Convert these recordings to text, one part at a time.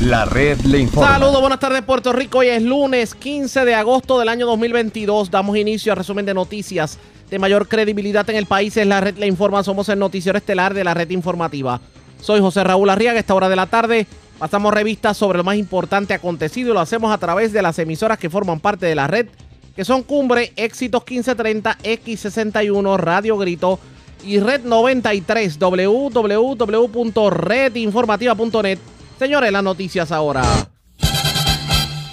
La red le informa. Saludos, buenas tardes Puerto Rico. Hoy es lunes 15 de agosto del año 2022. Damos inicio al resumen de noticias de mayor credibilidad en el país. Es la red le informa. Somos el noticiero estelar de la red informativa. Soy José Raúl Arriaga. A esta hora de la tarde pasamos revistas sobre lo más importante acontecido y lo hacemos a través de las emisoras que forman parte de la red, que son Cumbre, Éxitos 1530, X61, Radio Grito y Red 93, www.redinformativa.net. Señores, las noticias ahora.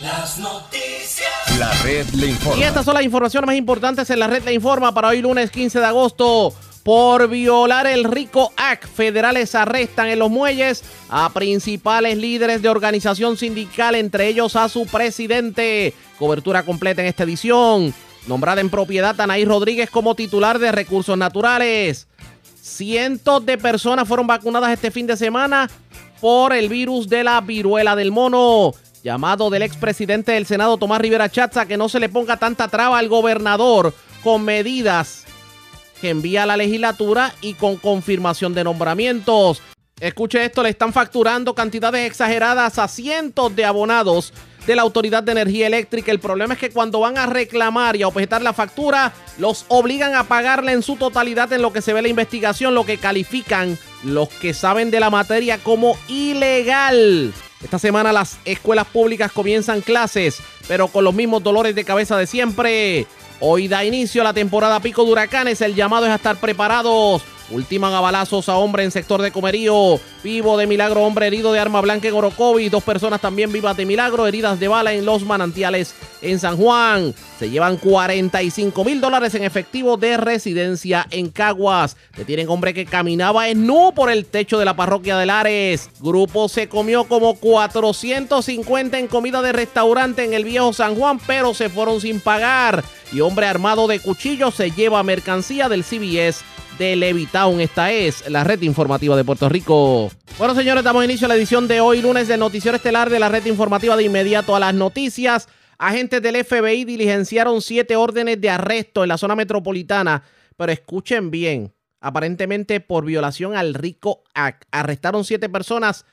Las noticias. La red le informa. Y estas son las informaciones más importantes en la red Le Informa para hoy lunes 15 de agosto. Por violar el RICO Act, federales arrestan en los muelles a principales líderes de organización sindical, entre ellos a su presidente. Cobertura completa en esta edición. Nombrada en propiedad Anaí Rodríguez como titular de recursos naturales. Cientos de personas fueron vacunadas este fin de semana por el virus de la viruela del mono. Llamado del expresidente del Senado Tomás Rivera Chatza que no se le ponga tanta traba al gobernador con medidas que envía a la legislatura y con confirmación de nombramientos. Escuche esto, le están facturando cantidades exageradas a cientos de abonados de la Autoridad de Energía Eléctrica. El problema es que cuando van a reclamar y a objetar la factura, los obligan a pagarla en su totalidad en lo que se ve la investigación, lo que califican los que saben de la materia como ilegal. Esta semana las escuelas públicas comienzan clases, pero con los mismos dolores de cabeza de siempre. Hoy da inicio la temporada pico de huracanes. El llamado es a estar preparados. Ultiman a balazos a hombre en sector de Comerío. Vivo de milagro, hombre herido de arma blanca en Orocovi. Dos personas también vivas de milagro, heridas de bala en los manantiales en San Juan. Se llevan 45 mil dólares en efectivo de residencia en Caguas. Detienen hombre que caminaba en nu por el techo de la parroquia de Lares. Grupo se comió como 450 en comida de restaurante en el viejo San Juan, pero se fueron sin pagar. Y hombre armado de cuchillo se lleva mercancía del CBS de Levitown. Esta es la red informativa de Puerto Rico. Bueno, señores, damos inicio a la edición de hoy, lunes del Noticiero Estelar de la red informativa de inmediato a las noticias. Agentes del FBI diligenciaron siete órdenes de arresto en la zona metropolitana, pero escuchen bien, aparentemente por violación al RICO Act. Arrestaron siete personas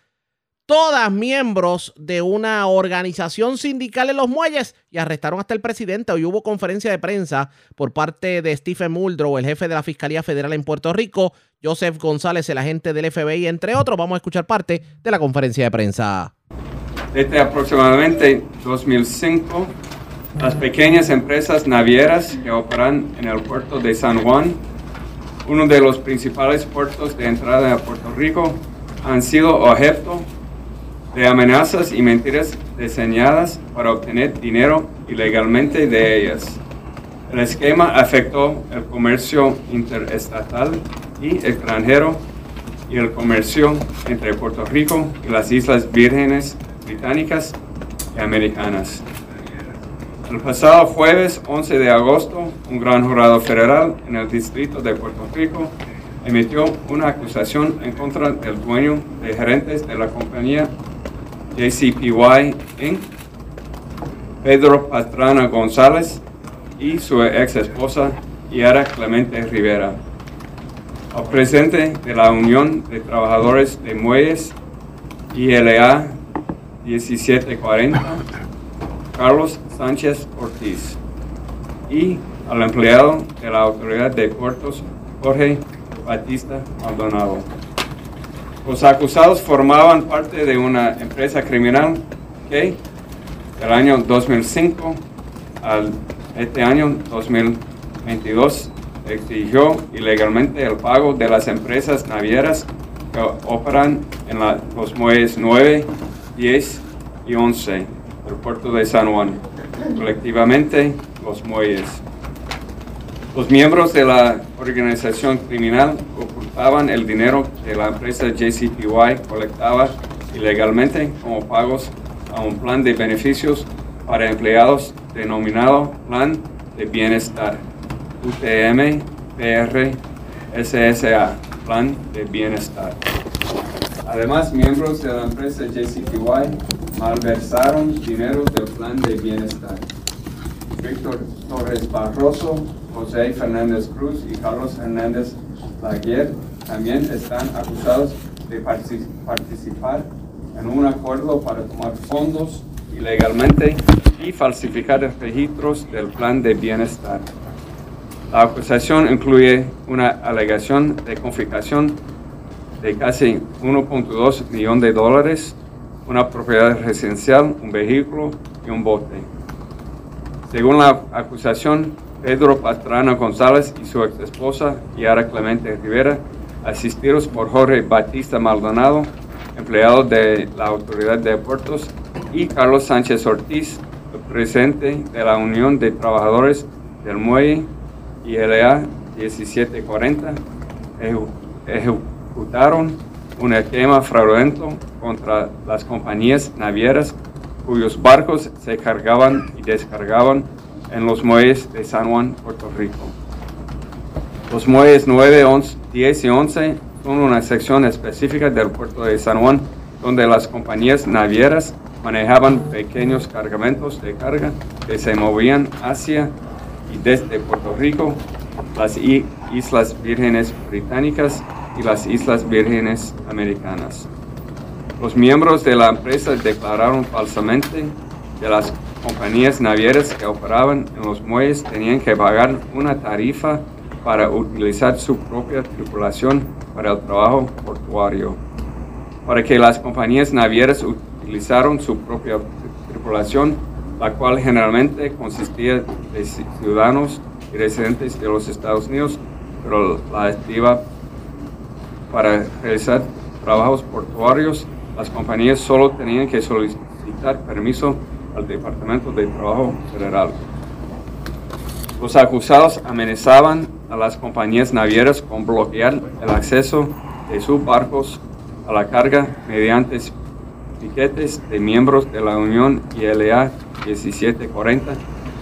todas miembros de una organización sindical en los muelles y arrestaron hasta el presidente. Hoy hubo conferencia de prensa por parte de Stephen Muldrow, el jefe de la Fiscalía Federal en Puerto Rico, Joseph González, el agente del FBI, entre otros. Vamos a escuchar parte de la conferencia de prensa. Desde aproximadamente 2005, las pequeñas empresas navieras que operan en el puerto de San Juan, uno de los principales puertos de entrada a Puerto Rico, han sido objeto de amenazas y mentiras diseñadas para obtener dinero ilegalmente de ellas. El esquema afectó el comercio interestatal y extranjero y el comercio entre Puerto Rico y las Islas Vírgenes Británicas y Americanas. El pasado jueves 11 de agosto, un gran jurado federal en el Distrito de Puerto Rico emitió una acusación en contra del dueño de gerentes de la compañía JCPY Inc., Pedro Pastrana González y su ex esposa Yara Clemente Rivera. Al presidente de la Unión de Trabajadores de Muelles, ILA 1740, Carlos Sánchez Ortiz, y al empleado de la Autoridad de Puertos, Jorge Batista Maldonado. Los acusados formaban parte de una empresa criminal que del año 2005 al este año 2022 exigió ilegalmente el pago de las empresas navieras que operan en los muelles 9, 10 y 11 del puerto de San Juan, colectivamente los muelles. Los miembros de la organización criminal ocultaban el dinero que la empresa JCPY colectaba ilegalmente como pagos a un plan de beneficios para empleados denominado Plan de Bienestar, UTM PR SSA, Plan de Bienestar. Además, miembros de la empresa JCPY malversaron dinero del Plan de Bienestar. Víctor Torres Barroso, José Fernández Cruz y Carlos Hernández Laguer también están acusados de partici- participar en un acuerdo para tomar fondos ilegalmente y falsificar registros del plan de bienestar. La acusación incluye una alegación de confiscación de casi 1.2 millones de dólares, una propiedad residencial, un vehículo y un bote. Según la acusación, Pedro Pastrana González y su ex esposa, Yara Clemente Rivera, asistidos por Jorge Batista Maldonado, empleado de la Autoridad de Puertos, y Carlos Sánchez Ortiz, presidente de la Unión de Trabajadores del Muelle ILA 1740, ejecutaron un esquema fraudulento contra las compañías navieras cuyos barcos se cargaban y descargaban en los muelles de San Juan, Puerto Rico. Los muelles 9, 11, 10 y 11 son una sección específica del puerto de San Juan donde las compañías navieras manejaban pequeños cargamentos de carga que se movían hacia y desde Puerto Rico, las Islas Vírgenes Británicas y las Islas Vírgenes Americanas. Los miembros de la empresa declararon falsamente que las compañías navieras que operaban en los muelles tenían que pagar una tarifa para utilizar su propia tripulación para el trabajo portuario. Para que las compañías navieras utilizaron su propia tripulación, la cual generalmente consistía de ciudadanos y residentes de los Estados Unidos, pero la activa para realizar trabajos portuarios, las compañías solo tenían que solicitar permiso al Departamento de Trabajo Federal. Los acusados amenazaban a las compañías navieras con bloquear el acceso de sus barcos a la carga mediante piquetes de miembros de la Unión ILA 1740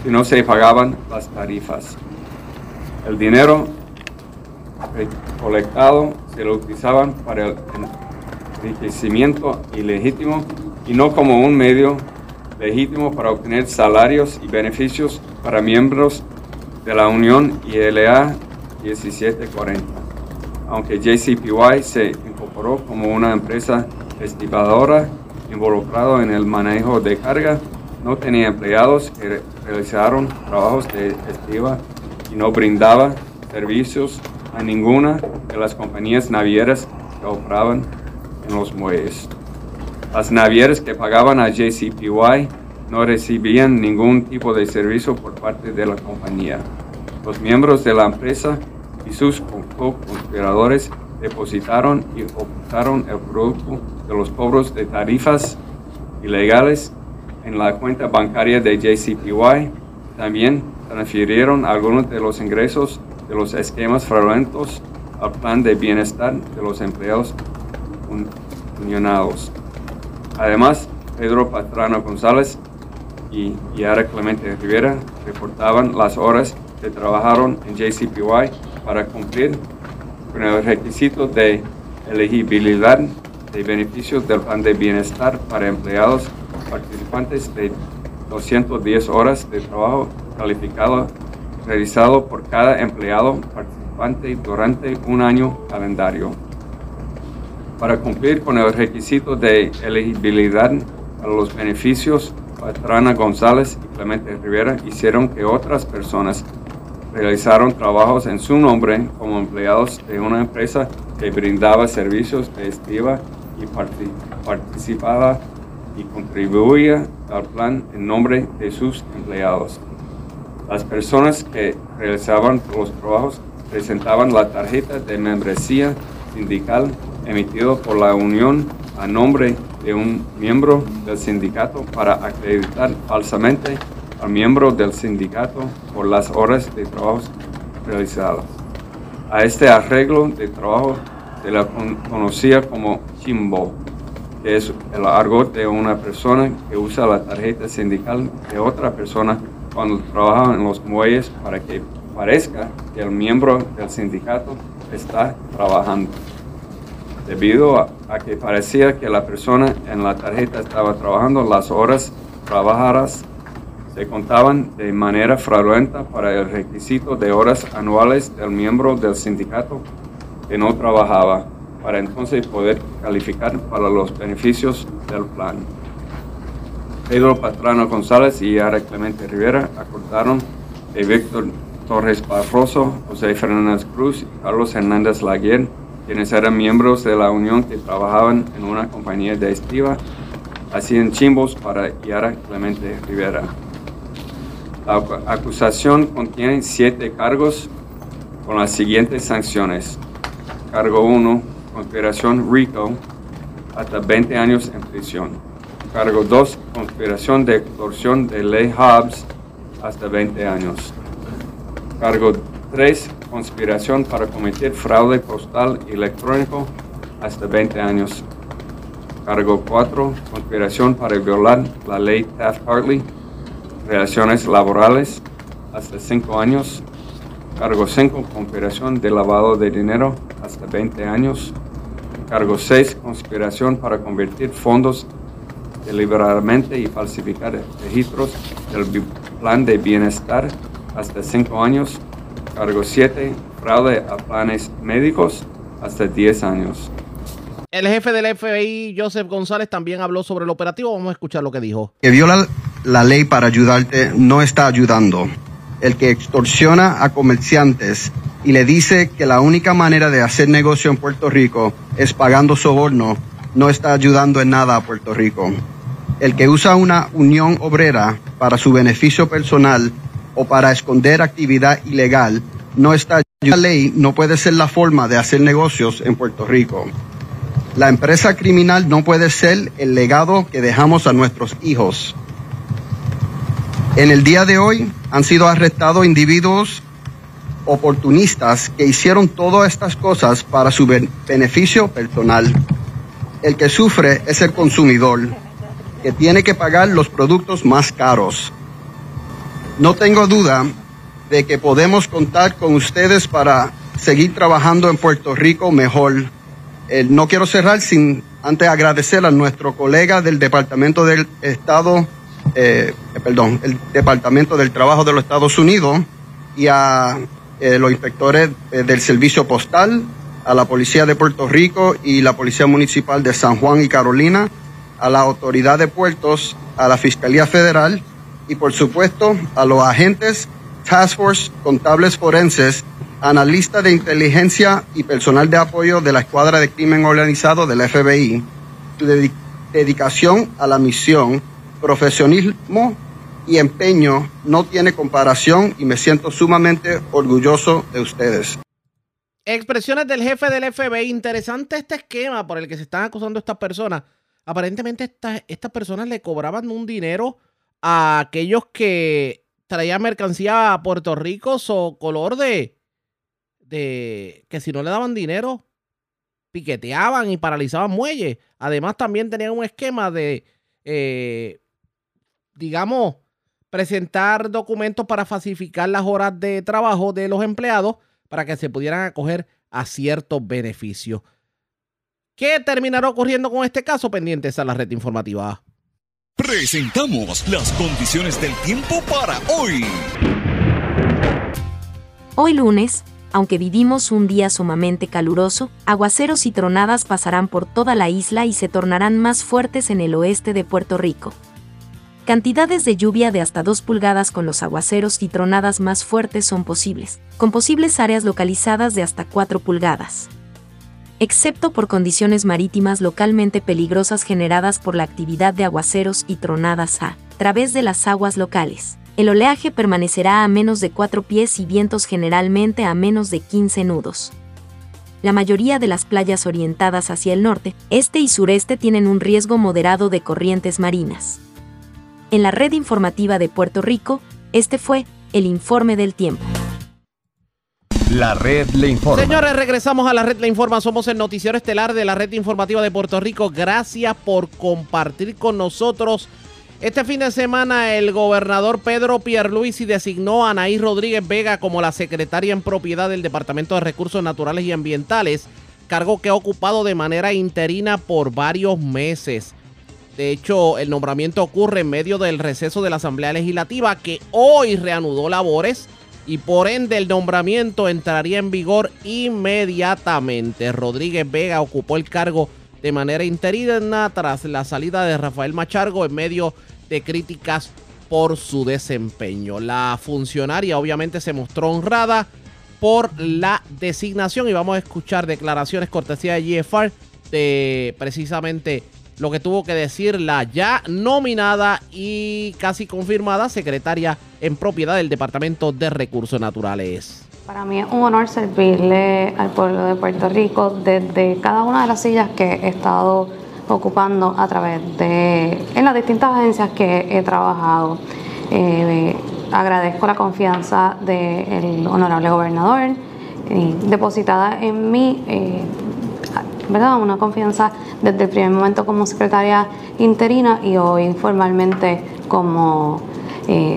si no se pagaban las tarifas. El dinero colectado se lo utilizaban para el enriquecimiento ilegítimo y no como un medio legítimo para obtener salarios y beneficios para miembros de la Unión ILA 1740. Aunque JCPY se incorporó como una empresa estibadora involucrada en el manejo de carga, no tenía empleados que realizaron trabajos de estiva y no brindaba servicios a ninguna de las compañías navieras que operaban en los muelles. Las navieras que pagaban a JCPY no recibían ningún tipo de servicio por parte de la compañía. Los miembros de la empresa y sus conspiradores depositaron y ocultaron el producto de los cobros de tarifas ilegales en la cuenta bancaria de JCPY. También transfirieron algunos de los ingresos de los esquemas fraudulentos al plan de bienestar de los empleados unionados. Además, Pedro Patrano González y Yara Clemente Rivera reportaban las horas que trabajaron en JCPY para cumplir con el requisito de elegibilidad de beneficios del plan de bienestar para empleados participantes de 210 horas de trabajo calificado realizado por cada empleado participante durante un año calendario para cumplir con el requisito de elegibilidad para los beneficios, Patrana González y Clemente Rivera hicieron que otras personas realizaron trabajos en su nombre como empleados de una empresa que brindaba servicios de estiva y participaba y contribuía al plan en nombre de sus empleados. Las personas que realizaban los trabajos presentaban la tarjeta de membresía sindical emitido por la Unión a nombre de un miembro del sindicato para acreditar falsamente al miembro del sindicato por las horas de trabajo realizadas. A este arreglo de trabajo se le conocía como chimbo, que es el argot de una persona que usa la tarjeta sindical de otra persona cuando trabaja en los muelles para que parezca que el miembro del sindicato está trabajando debido a, que parecía que la persona en la tarjeta estaba trabajando las horas trabajadas se contaban de manera fraudulenta para el requisito de horas anuales del miembro del sindicato que no trabajaba, para entonces poder calificar para los beneficios del plan. Pedro Patrano González y Ara Clemente Rivera acordaron que Víctor Torres Barroso, José Fernández Cruz y Carlos Hernández Laguer, quienes eran miembros de la unión que trabajaban en una compañía de estiva, hacían chimbos para Yara Clemente Rivera. La acusación contiene siete cargos con las siguientes sanciones. Cargo 1, conspiración RICO, hasta 20 años en prisión. Cargo 2, conspiración de extorsión de ley Hobbs, hasta 20 años. Cargo 3, conspiración para cometer fraude postal electrónico, hasta 20 años. Cargo 4, conspiración para violar la ley Taft-Hartley, relaciones laborales, hasta 5 años. Cargo 5, conspiración de lavado de dinero, hasta 20 años. Cargo 6, conspiración para convertir fondos deliberadamente y falsificar registros del plan de bienestar hasta 5 años. Cargo 7, fraude a planes médicos hasta 10 años. El jefe del FBI, Joseph González, también habló sobre el operativo. Vamos a escuchar lo que dijo. Que viola la ley para ayudarte no está ayudando. El que extorsiona a comerciantes y le dice que la única manera de hacer negocio en Puerto Rico es pagando soborno no está ayudando en nada a Puerto Rico. El que usa una unión obrera para su beneficio personal o para esconder actividad ilegal no está. La ley no puede ser la forma de hacer negocios en Puerto Rico. La empresa criminal no puede ser el legado que dejamos a nuestros hijos. En el día de hoy han sido arrestados individuos oportunistas que hicieron todas estas cosas para su beneficio personal. El que sufre es el consumidor, que tiene que pagar los productos más caros. No tengo duda de que podemos contar con ustedes para seguir trabajando en Puerto Rico mejor. Eh, no quiero cerrar sin antes agradecer a nuestro colega del Departamento del Estado, eh, perdón, el Departamento del Trabajo de los Estados Unidos y a eh, los inspectores del Servicio Postal, a la Policía de Puerto Rico y la Policía Municipal de San Juan y Carolina, a la Autoridad de Puertos, a la Fiscalía Federal y por supuesto a los agentes Task Force, contables forenses, analistas de inteligencia y personal de apoyo de la Escuadra de Crimen Organizado del FBI. Su dedicación a la misión, profesionalismo y empeño no tiene comparación y me siento sumamente orgulloso de ustedes. Expresiones del jefe del FBI. Interesante este esquema por el que se están acusando estas personas. Aparentemente estas personas le cobraban un dinero a aquellos que traían mercancía a Puerto Rico o color de, de que si no le daban dinero, piqueteaban y paralizaban muelles. Además también tenían un esquema de, eh, digamos, presentar documentos para falsificar las horas de trabajo de los empleados para que se pudieran acoger a ciertos beneficios. ¿Qué terminará ocurriendo con este caso? Pendientes a la red informativa. Presentamos las condiciones del tiempo para hoy. Hoy lunes, aunque vivimos un día sumamente caluroso, aguaceros y tronadas pasarán por toda la isla y se tornarán más fuertes en el oeste de Puerto Rico. Cantidades de lluvia de hasta 2 pulgadas con los aguaceros y tronadas más fuertes son posibles, con posibles áreas localizadas de hasta 4 pulgadas. Excepto por condiciones marítimas localmente peligrosas generadas por la actividad de aguaceros y tronadas a través de las aguas locales. El oleaje permanecerá a menos de 4 pies y vientos generalmente a menos de 15 nudos. La mayoría de las playas orientadas hacia el norte, este y sureste tienen un riesgo moderado de corrientes marinas. En la red informativa de Puerto Rico, este fue el informe del tiempo. La red le informa. Señores, regresamos a la red le informa. Somos el noticiero estelar de la red informativa de Puerto Rico. Gracias por compartir con nosotros. Este fin de semana el gobernador Pedro Pierluisi designó a Anaí Rodríguez Vega como la secretaria en propiedad del Departamento de Recursos Naturales y Ambientales, cargo que ha ocupado de manera interina por varios meses. De hecho, el nombramiento ocurre en medio del receso de la Asamblea Legislativa que hoy reanudó labores y por ende el nombramiento entraría en vigor inmediatamente. Rodríguez Vega ocupó el cargo de manera interina tras la salida de Rafael Machargo en medio de críticas por su desempeño. La funcionaria obviamente se mostró honrada por la designación y vamos a escuchar declaraciones cortesía de GFR de precisamente lo que tuvo que decir la ya nominada y casi confirmada secretaria en propiedad del Departamento de Recursos Naturales. Para mí es un honor servirle al pueblo de Puerto Rico desde cada una de las sillas que he estado ocupando a través de en las distintas agencias que he trabajado. Eh, agradezco la confianza del honorable gobernador eh, depositada en mí, eh, ¿verdad? Una confianza desde el primer momento como secretaria interina y hoy formalmente como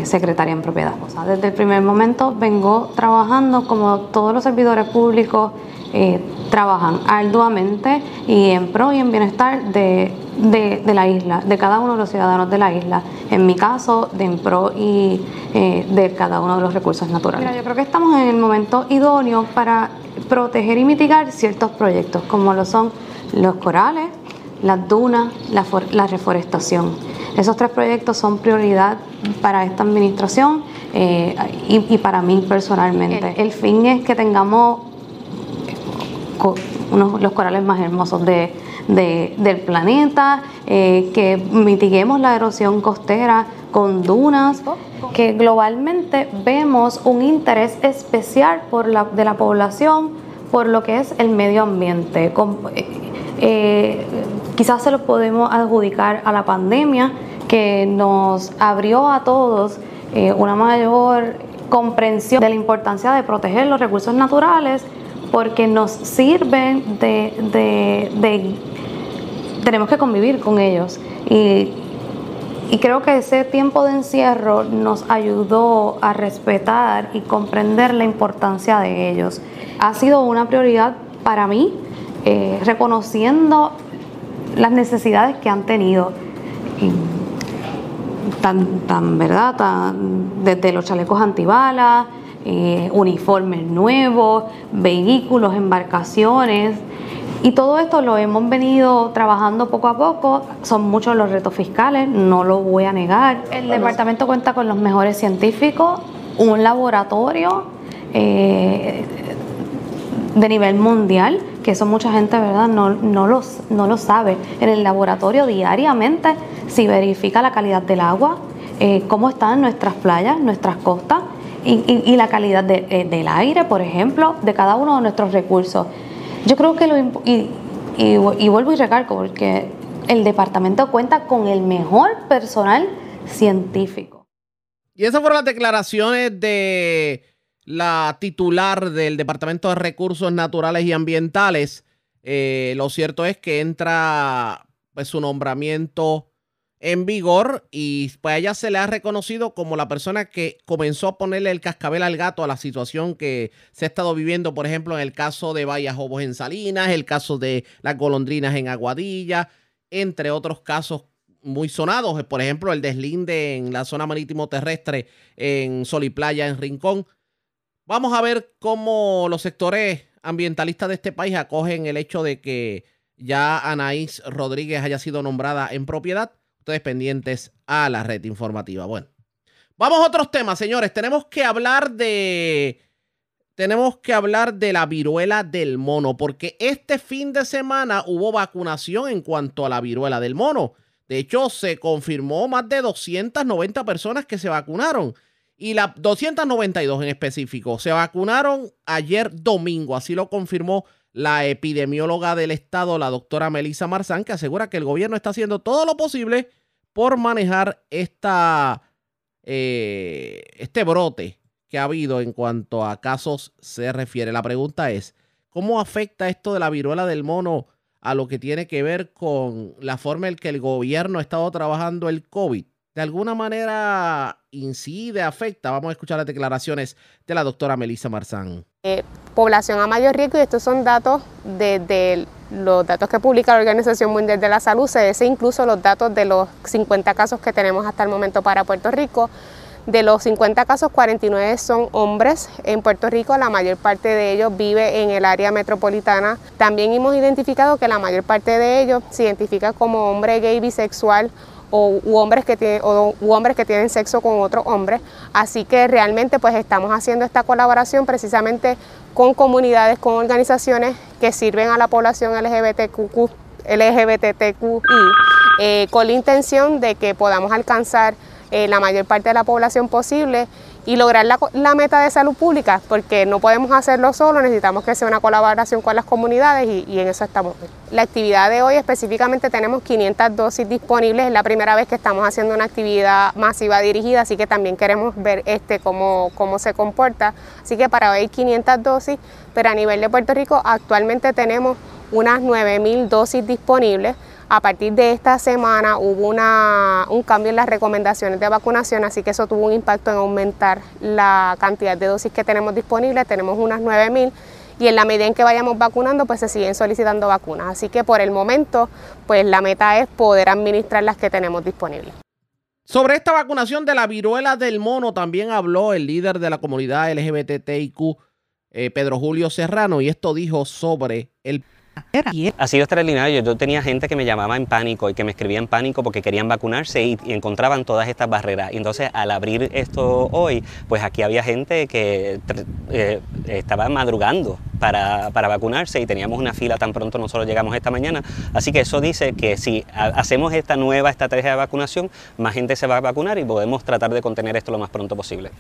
secretaria en propiedad. desde el primer momento vengo trabajando como todos los servidores públicos eh, trabajan arduamente y en pro y en bienestar de, la isla, de cada uno de los ciudadanos de la isla. En mi caso, de en pro y eh, de cada uno de los recursos naturales. yo creo que estamos en el momento idóneo para proteger y mitigar ciertos proyectos, como lo son los corales, las dunas, la, reforestación. Esos tres proyectos son prioridad para esta administración eh, y, para mí personalmente. el fin es que tengamos unos los corales más hermosos del planeta, eh, que mitiguemos la erosión costera con dunas, que globalmente vemos un interés especial por la, de la población por lo que es el medio ambiente. Eh, eh, quizás se lo podemos adjudicar a la pandemia que nos abrió a todos una mayor comprensión de la importancia de proteger los recursos naturales porque nos sirven de, tenemos que convivir con ellos. Y, creo que ese tiempo de encierro nos ayudó a respetar y comprender la importancia de ellos. Ha sido una prioridad para mí, eh, reconociendo las necesidades que han tenido. tan, tan, ¿verdad? desde los chalecos antibalas, eh, uniformes nuevos, vehículos, embarcaciones. Y todo esto lo hemos venido trabajando poco a poco. Son muchos los retos fiscales, no lo voy a negar. El departamento cuenta con los mejores científicos, un laboratorio eh, de nivel mundial, que eso mucha gente ¿verdad? No, no, los, no lo sabe. En el laboratorio diariamente se verifica la calidad del agua, eh, cómo están nuestras playas, nuestras costas y, la calidad eh, del aire, por ejemplo, de cada uno de nuestros recursos. Yo creo que lo y, y, vuelvo y recalco porque el departamento cuenta con el mejor personal científico. Y esas fueron las declaraciones de la titular del Departamento de Recursos Naturales y Ambientales. Eh, lo cierto es que entra pues, su nombramiento en vigor y pues a ella se le ha reconocido como la persona que comenzó a ponerle el cascabel al gato a la situación que se ha estado viviendo, por ejemplo, en el caso de Vallas Hobos en Salinas, el caso de las golondrinas en Aguadilla, entre otros casos muy sonados, por ejemplo, el deslinde en la zona marítimo terrestre en Sol y Playa en Rincón. Vamos a ver cómo los sectores ambientalistas de este país acogen el hecho de que ya Anaís Rodríguez haya sido nombrada en propiedad ustedes pendientes a la red informativa. Bueno, vamos a otros temas, señores. Tenemos que hablar de. Tenemos que hablar de la viruela del mono, porque este fin de semana hubo vacunación en cuanto a la viruela del mono. De hecho, se confirmó más de 290 personas que se vacunaron. Y las 292 en específico se vacunaron ayer domingo, así lo confirmó la epidemióloga del estado, la doctora Melissa Marzán, que asegura que el gobierno está haciendo todo lo posible por manejar esta, eh, este brote que ha habido en cuanto a casos se refiere. La pregunta es, ¿cómo afecta esto de la viruela del mono a lo que tiene que ver con la forma en que el gobierno ha estado trabajando el COVID? ¿De alguna manera incide, afecta? Vamos a escuchar las declaraciones de la doctora Melissa Marzán. Eh, población a mayor riesgo y estos son datos de, los datos que publica la Organización Mundial de la Salud, se dice incluso los datos de los 50 casos que tenemos hasta el momento para Puerto Rico, De los 50 casos, 49 son hombres en Puerto Rico, la mayor parte de ellos vive en el área metropolitana. También hemos identificado que la mayor parte de ellos se identifica como hombre gay bisexual o hombres que tienen o u hombres que tienen sexo con otro hombre. Así que realmente pues estamos haciendo esta colaboración precisamente con comunidades, con organizaciones que sirven a la población LGBTQ, LGBTQI, eh, con la intención de que podamos alcanzar eh, la mayor parte de la población posible y lograr la, meta de salud pública, porque no podemos hacerlo solo, necesitamos que sea una colaboración con las comunidades y, en eso estamos. La actividad de hoy específicamente tenemos 500 dosis disponibles, es la primera vez que estamos haciendo una actividad masiva dirigida, así que también queremos ver este cómo, cómo se comporta. Así que para hoy 500 dosis, pero a nivel de Puerto Rico actualmente tenemos unas 9.000 dosis disponibles. A partir de esta semana hubo una, un cambio en las recomendaciones de vacunación, así que eso tuvo un impacto en aumentar la cantidad de dosis que tenemos disponibles. Tenemos unas 9.000 y en la medida en que vayamos vacunando, pues se siguen solicitando vacunas. Así que por el momento, pues la meta es poder administrar las que tenemos disponibles. Sobre esta vacunación de la viruela del mono también habló el líder de la comunidad LGBTIQ, eh, Pedro Julio Serrano, y esto dijo sobre el ha sido extraordinario. Yo tenía gente que me llamaba en pánico y que me escribía en pánico porque querían vacunarse y, encontraban todas estas barreras. Y entonces, al abrir esto hoy, pues aquí había gente que eh, estaba madrugando para, para, vacunarse y teníamos una fila tan pronto nosotros llegamos esta mañana. Así que eso dice que si hacemos esta nueva estrategia de vacunación, más gente se va a vacunar y podemos tratar de contener esto lo más pronto posible.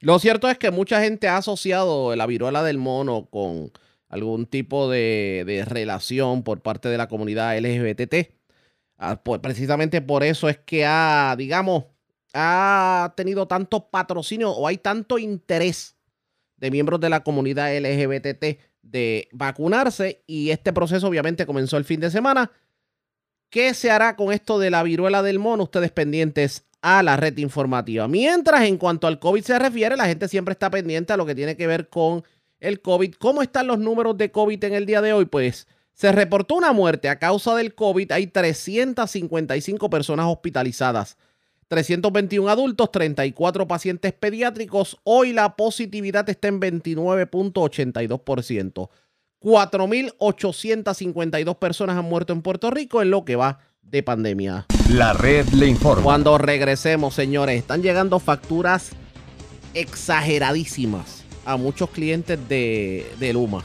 Lo cierto es que mucha gente ha asociado la viruela del mono con algún tipo de, relación por parte de la comunidad LGBT. Ah, pues precisamente por eso es que ha, digamos, ha tenido tanto patrocinio o hay tanto interés de miembros de la comunidad LGBT de vacunarse y este proceso obviamente comenzó el fin de semana. ¿Qué se hará con esto de la viruela del mono? Ustedes pendientes a la red informativa. Mientras en cuanto al COVID se refiere, la gente siempre está pendiente a lo que tiene que ver con el COVID. ¿Cómo están los números de COVID en el día de hoy? Pues se reportó una muerte a causa del COVID. Hay 355 personas hospitalizadas. 321 adultos, 34 pacientes pediátricos. Hoy la positividad está en 29.82%. 4.852 personas han muerto en Puerto Rico en lo que va de pandemia. La red le informa. Cuando regresemos, señores, están llegando facturas exageradísimas a muchos clientes de, Luma.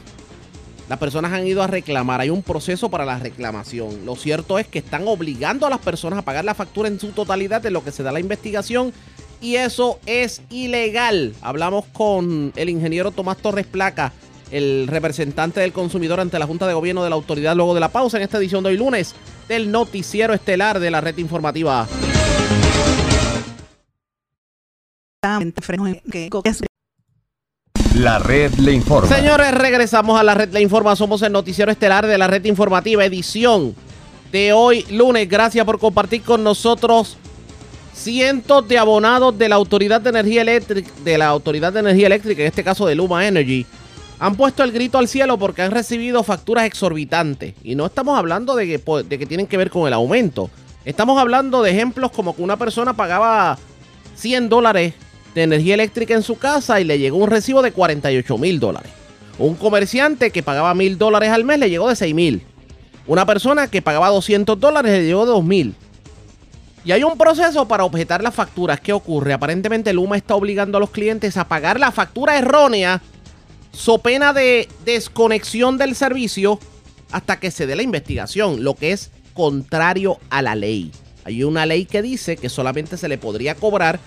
Las personas han ido a reclamar, hay un proceso para la reclamación. Lo cierto es que están obligando a las personas a pagar la factura en su totalidad de lo que se da la investigación y eso es ilegal. Hablamos con el ingeniero Tomás Torres Placa, el representante del consumidor ante la Junta de Gobierno de la Autoridad luego de la pausa en esta edición de hoy lunes del noticiero estelar de la red informativa. La red le informa. Señores, regresamos a la red le informa. Somos el noticiero estelar de la red informativa, edición de hoy lunes. Gracias por compartir con nosotros. Cientos de abonados de la Autoridad de Energía Eléctrica, de la Autoridad de Energía Eléctrica, en este caso de Luma Energy, han puesto el grito al cielo porque han recibido facturas exorbitantes. Y no estamos hablando de que, de que tienen que ver con el aumento. Estamos hablando de ejemplos como que una persona pagaba 100 dólares de energía eléctrica en su casa y le llegó un recibo de 48 mil dólares. Un comerciante que pagaba mil dólares al mes le llegó de 6 mil. Una persona que pagaba 200 dólares le llegó de 2 mil. Y hay un proceso para objetar las facturas. ¿Qué ocurre? Aparentemente Luma está obligando a los clientes a pagar la factura errónea so pena de desconexión del servicio hasta que se dé la investigación, lo que es contrario a la ley. Hay una ley que dice que solamente se le podría cobrar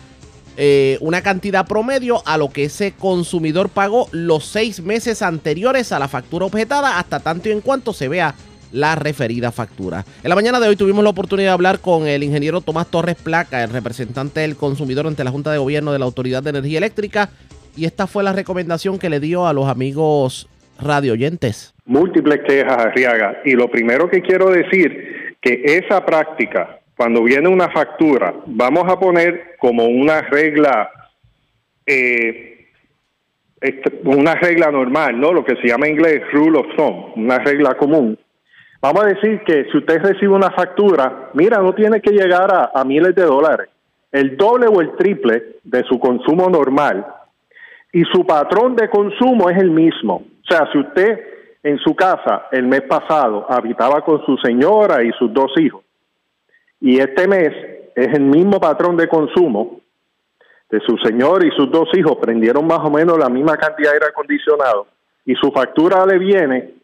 eh, una cantidad promedio a lo que ese consumidor pagó los seis meses anteriores a la factura objetada hasta tanto y en cuanto se vea la referida factura. En la mañana de hoy tuvimos la oportunidad de hablar con el ingeniero Tomás Torres Placa, el representante del consumidor ante la Junta de Gobierno de la Autoridad de Energía Eléctrica, y esta fue la recomendación que le dio a los amigos radio oyentes. Múltiples quejas, Arriaga, y lo primero que quiero decir que esa práctica cuando viene una factura, vamos a poner como una regla, eh, una regla normal, ¿no? Lo que se llama en inglés rule of thumb, una regla común. Vamos a decir que si usted recibe una factura, mira, no tiene que llegar a, miles de dólares. el doble o el triple de su consumo normal y su patrón de consumo es el mismo. O sea, si usted en su casa el mes pasado habitaba con su señora y sus dos hijos y este mes es el mismo patrón de consumo de su señor y sus dos hijos. Prendieron más o menos la misma cantidad de aire acondicionado. Y su factura le viene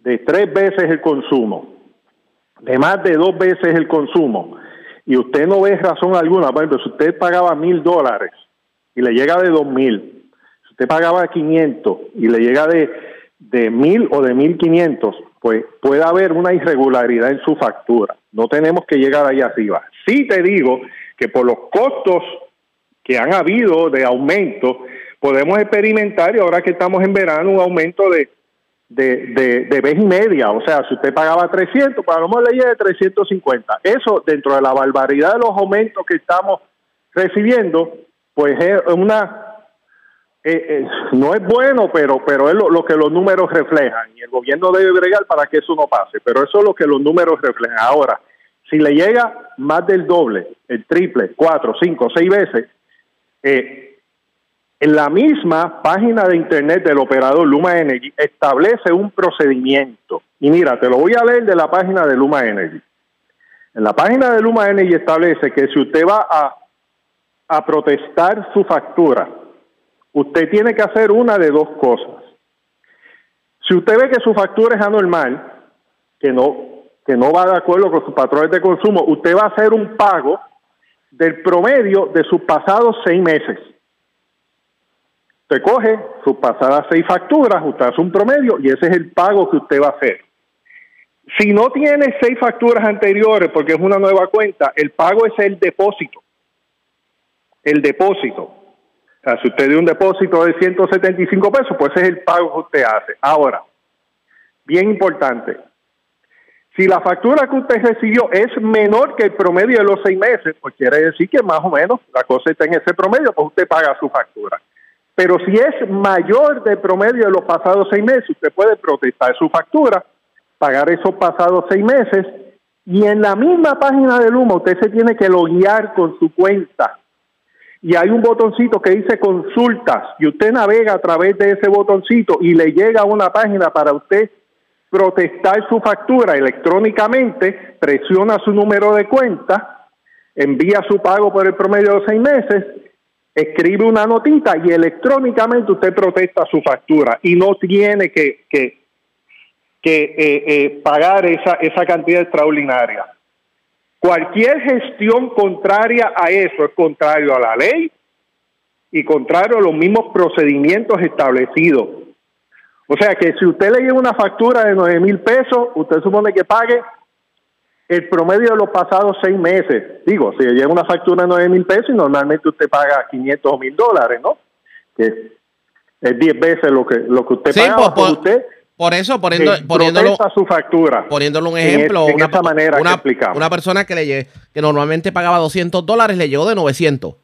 de tres veces el consumo, de más de dos veces el consumo, y usted no ve razón alguna, por ejemplo, si usted pagaba mil dólares y le llega de dos mil, si usted pagaba 500 y le llega de, de mil o de mil quinientos, pues puede haber una irregularidad en su factura. No tenemos que llegar ahí arriba. Sí te digo que por los costos que han habido de aumento, podemos experimentar, y ahora que estamos en verano, un aumento de, de, de, vez y media. O sea, si usted pagaba 300, para lo mejor le de 350. Eso, dentro de la barbaridad de los aumentos que estamos recibiendo, pues es una... Eh, eh, no es bueno, pero, pero es lo, que los números reflejan. Y el gobierno debe bregar para que eso no pase. Pero eso es lo que los números reflejan. Ahora, si le llega más del doble, el triple, cuatro, cinco, seis veces, eh, en la misma página de internet del operador Luma Energy establece un procedimiento. Y mira, te lo voy a leer de la página de Luma Energy. En la página de Luma Energy establece que si usted va a protestar su factura, usted tiene que hacer una de dos cosas. Si usted ve que su factura es anormal, que no, que no va de acuerdo con sus patrones de consumo, usted va a hacer un pago del promedio de sus pasados seis meses. Usted coge sus pasadas seis facturas, usted hace un promedio y ese es el pago que usted va a hacer. Si no tiene seis facturas anteriores porque es una nueva cuenta, el pago es el depósito. El depósito. O sea, si usted dio un depósito de 175 pesos, pues ese es el pago que usted hace. Ahora, bien importante, si la factura que usted recibió es menor que el promedio de los seis meses, pues quiere decir que más o menos la cosa está en ese promedio, pues usted paga su factura. Pero si es mayor del promedio de los pasados seis meses, usted puede protestar su factura, pagar esos pasados seis meses y en la misma página de Luma usted se tiene que loguear con su cuenta. Y hay un botoncito que dice consultas y usted navega a través de ese botoncito y le llega una página para usted protestar su factura electrónicamente, presiona su número de cuenta, envía su pago por el promedio de seis meses, escribe una notita y electrónicamente usted protesta su factura y no tiene que, que, eh, eh, pagar esa, esa cantidad extraordinaria. Cualquier gestión contraria a eso es contrario a la ley y contrario a los mismos procedimientos establecidos o sea que si usted le lleva una factura de 9 mil pesos, usted supone que pague el promedio de los pasados seis meses. Digo, si le llega una factura de 9 mil pesos y normalmente usted paga 500 o mil dólares, ¿no? Que es 10 veces lo que, lo que usted paga. Por, por, usted por eso, poniendo, poniéndolo, su factura. Poniéndolo un ejemplo, en, una, esta manera una, que una persona que, le, que normalmente pagaba 200 dólares le llegó de 900.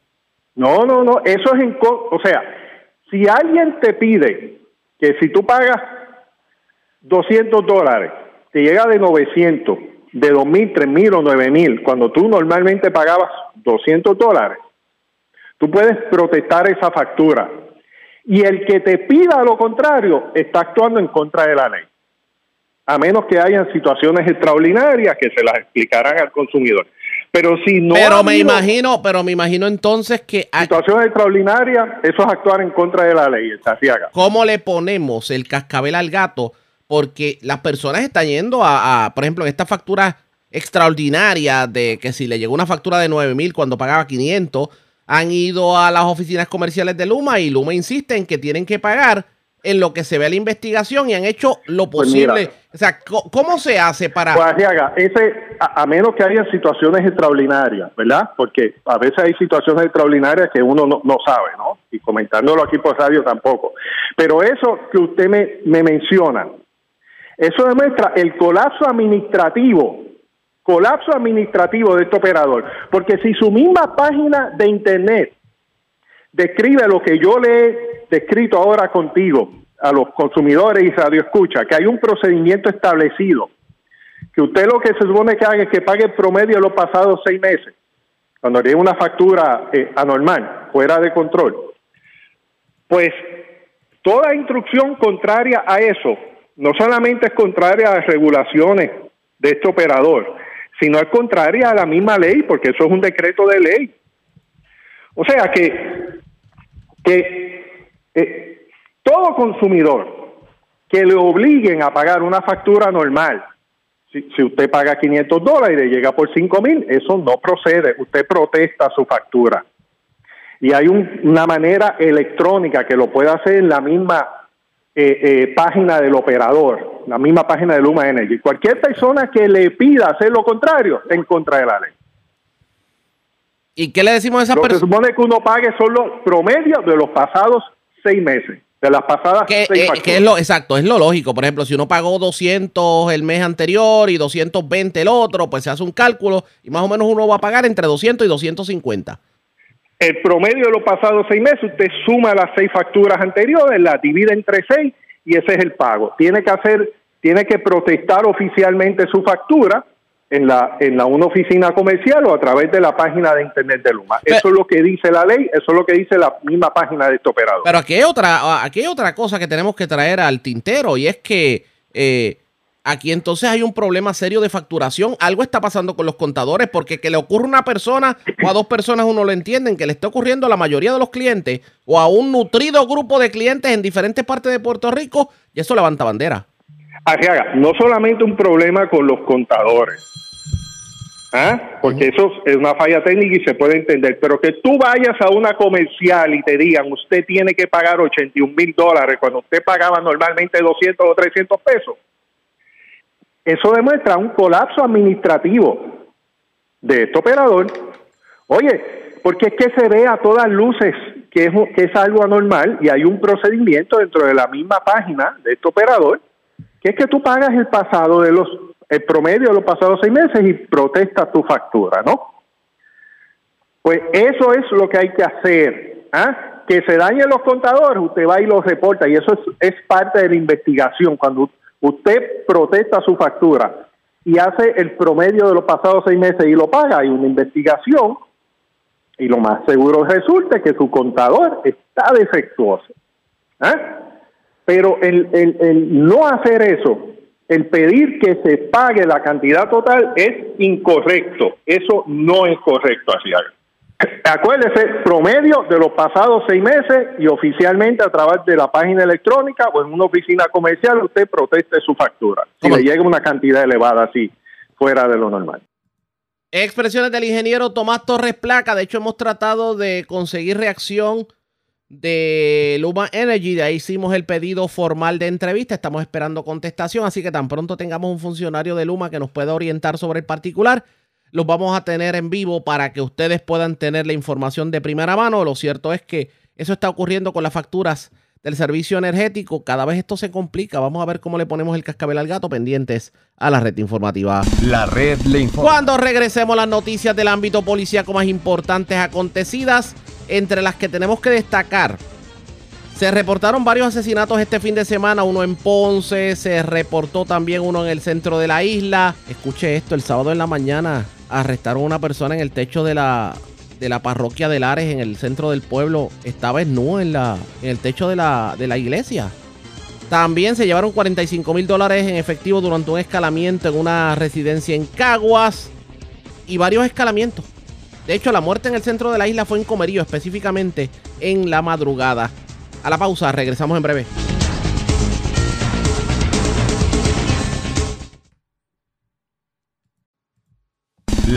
No, no, no, eso es en... O sea, si alguien te pide que si tú pagas 200 dólares, te llega de 900, de 2.000, 3.000 o 9.000, cuando tú normalmente pagabas 200 dólares, tú puedes protestar esa factura. Y el que te pida lo contrario está actuando en contra de la ley. A menos que hayan situaciones extraordinarias que se las explicarán al consumidor. Pero si no. Pero me imagino, pero me imagino entonces que. Situación extraordinaria, eso es actuar en contra de la ley, Saciaga. ¿Cómo le ponemos el cascabel al gato? Porque las personas están yendo a, por ejemplo, en esta factura extraordinaria de que si le llegó una factura de 9 mil cuando pagaba 500, han ido a las oficinas comerciales de Luma y Luma insiste en que tienen que pagar en lo que se ve la investigación y han hecho lo Pues posible. o sea, ¿cómo se hace para...? Pues ese, a, a menos que haya situaciones extraordinarias, ¿verdad? Porque a veces hay situaciones extraordinarias que uno no, no sabe, ¿no? Y comentándolo aquí por radio tampoco. Pero eso que usted me, me menciona, eso demuestra el colapso administrativo, colapso administrativo de este operador. Porque si su misma página de internet describe lo que yo le he descrito ahora contigo a los consumidores y radio escucha, que hay un procedimiento establecido, que usted lo que se supone que haga es que pague el promedio de los pasados seis meses. cuando llega una factura eh, anormal, fuera de control, pues toda instrucción contraria a eso no solamente es contraria a las regulaciones de este operador, sino es contraria a la misma ley, porque eso es un decreto de ley. O sea que, que eh, todo consumidor que le obliguen a pagar una factura normal, si, si usted paga 500 dólares y le llega por 5 mil, eso no procede, usted protesta su factura. Y hay una manera electrónica que lo puede hacer en la misma eh, eh, página del operador, la misma página de Luma Energy. Cualquier persona que le pida hacer lo contrario está en contra de la ley. ¿Y qué le decimos a esas Lo que personas? supone que uno pague son los promedios de los pasados seis meses, de las pasadas Que, seis eh, facturas. que es lo exacto, es lo lógico. Por ejemplo, si uno pagó 200 el mes anterior y 220 el otro, pues se hace un cálculo y más o menos uno va a pagar entre 200 y 250. El promedio de los pasados seis meses, usted suma las seis facturas anteriores, las divide entre seis y ese es el pago. Tiene que hacer, tiene que protestar oficialmente su factura en la en la una oficina comercial o a través de la página de internet de Luma. Eso es lo que dice la ley, eso es lo que dice la misma página de este operador. Pero aquí hay otra, aquí hay otra cosa que tenemos que traer al tintero y es que eh, aquí entonces hay un problema serio de facturación. Algo está pasando con los contadores porque que le ocurre a una persona o a dos personas uno lo entienden, que le está ocurriendo a la mayoría de los clientes o a un nutrido grupo de clientes en diferentes partes de Puerto Rico y eso levanta bandera. Arriaga, no solamente un problema con los contadores, ¿ah? porque eso es una falla técnica y se puede entender, pero que tú vayas a una comercial y te digan, usted tiene que pagar 81 mil dólares cuando usted pagaba normalmente 200 o 300 pesos, eso demuestra un colapso administrativo de este operador. Oye, porque es que se ve a todas luces que es, algo anormal y hay un procedimiento dentro de la misma página de este operador que es que tú pagas el pasado de los el promedio de los pasados seis meses y protestas tu factura, ¿no? Pues eso es lo que hay que hacer. ¿ah? Que se dañen los contadores, usted va y los reporta y eso es, es parte de la investigación. Cuando usted protesta su factura y hace el promedio de los pasados seis meses y lo paga, hay una investigación y lo más seguro resulta que su contador está defectuoso. ¿ah? Pero el, el, el no hacer eso, el pedir que se pague la cantidad total es incorrecto. Eso no es correcto, así Acuérdese, promedio de los pasados seis meses y oficialmente a través de la página electrónica o en una oficina comercial usted proteste su factura. Si le llega una cantidad elevada así, fuera de lo normal. Expresiones del ingeniero Tomás Torres Placa. De hecho, hemos tratado de conseguir reacción de Luma Energy. De ahí hicimos el pedido formal de entrevista. Estamos esperando contestación. Así que tan pronto tengamos un funcionario de Luma que nos pueda orientar sobre el particular, los vamos a tener en vivo para que ustedes puedan tener la información de primera mano. Lo cierto es que eso está ocurriendo con las facturas del servicio energético. Cada vez esto se complica. Vamos a ver cómo le ponemos el cascabel al gato pendientes a la red informativa. La red le informa. Cuando regresemos las noticias del ámbito policíaco más importantes acontecidas, entre las que tenemos que destacar, se reportaron varios asesinatos este fin de semana, uno en Ponce, se reportó también uno en el centro de la isla. Escuche esto, el sábado en la mañana arrestaron a una persona en el techo de la, de la parroquia de Lares, en el centro del pueblo. Estaba desnudo en, la, en el techo de la, de la iglesia. También se llevaron 45 mil dólares en efectivo durante un escalamiento en una residencia en Caguas y varios escalamientos. De hecho, la muerte en el centro de la isla fue en Comerío, específicamente en la madrugada. A la pausa, regresamos en breve.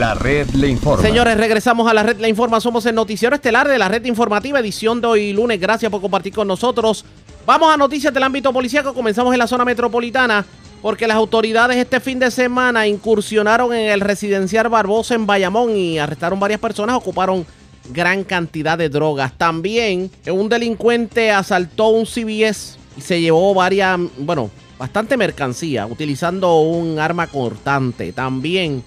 La red le informa. Señores, regresamos a la red La Informa. Somos el noticiero estelar de la red informativa, edición de hoy lunes. Gracias por compartir con nosotros. Vamos a noticias del ámbito policíaco. Comenzamos en la zona metropolitana porque las autoridades este fin de semana incursionaron en el residencial Barbosa en Bayamón y arrestaron varias personas, ocuparon gran cantidad de drogas. También un delincuente asaltó un CBS y se llevó varias, bueno, bastante mercancía utilizando un arma cortante. También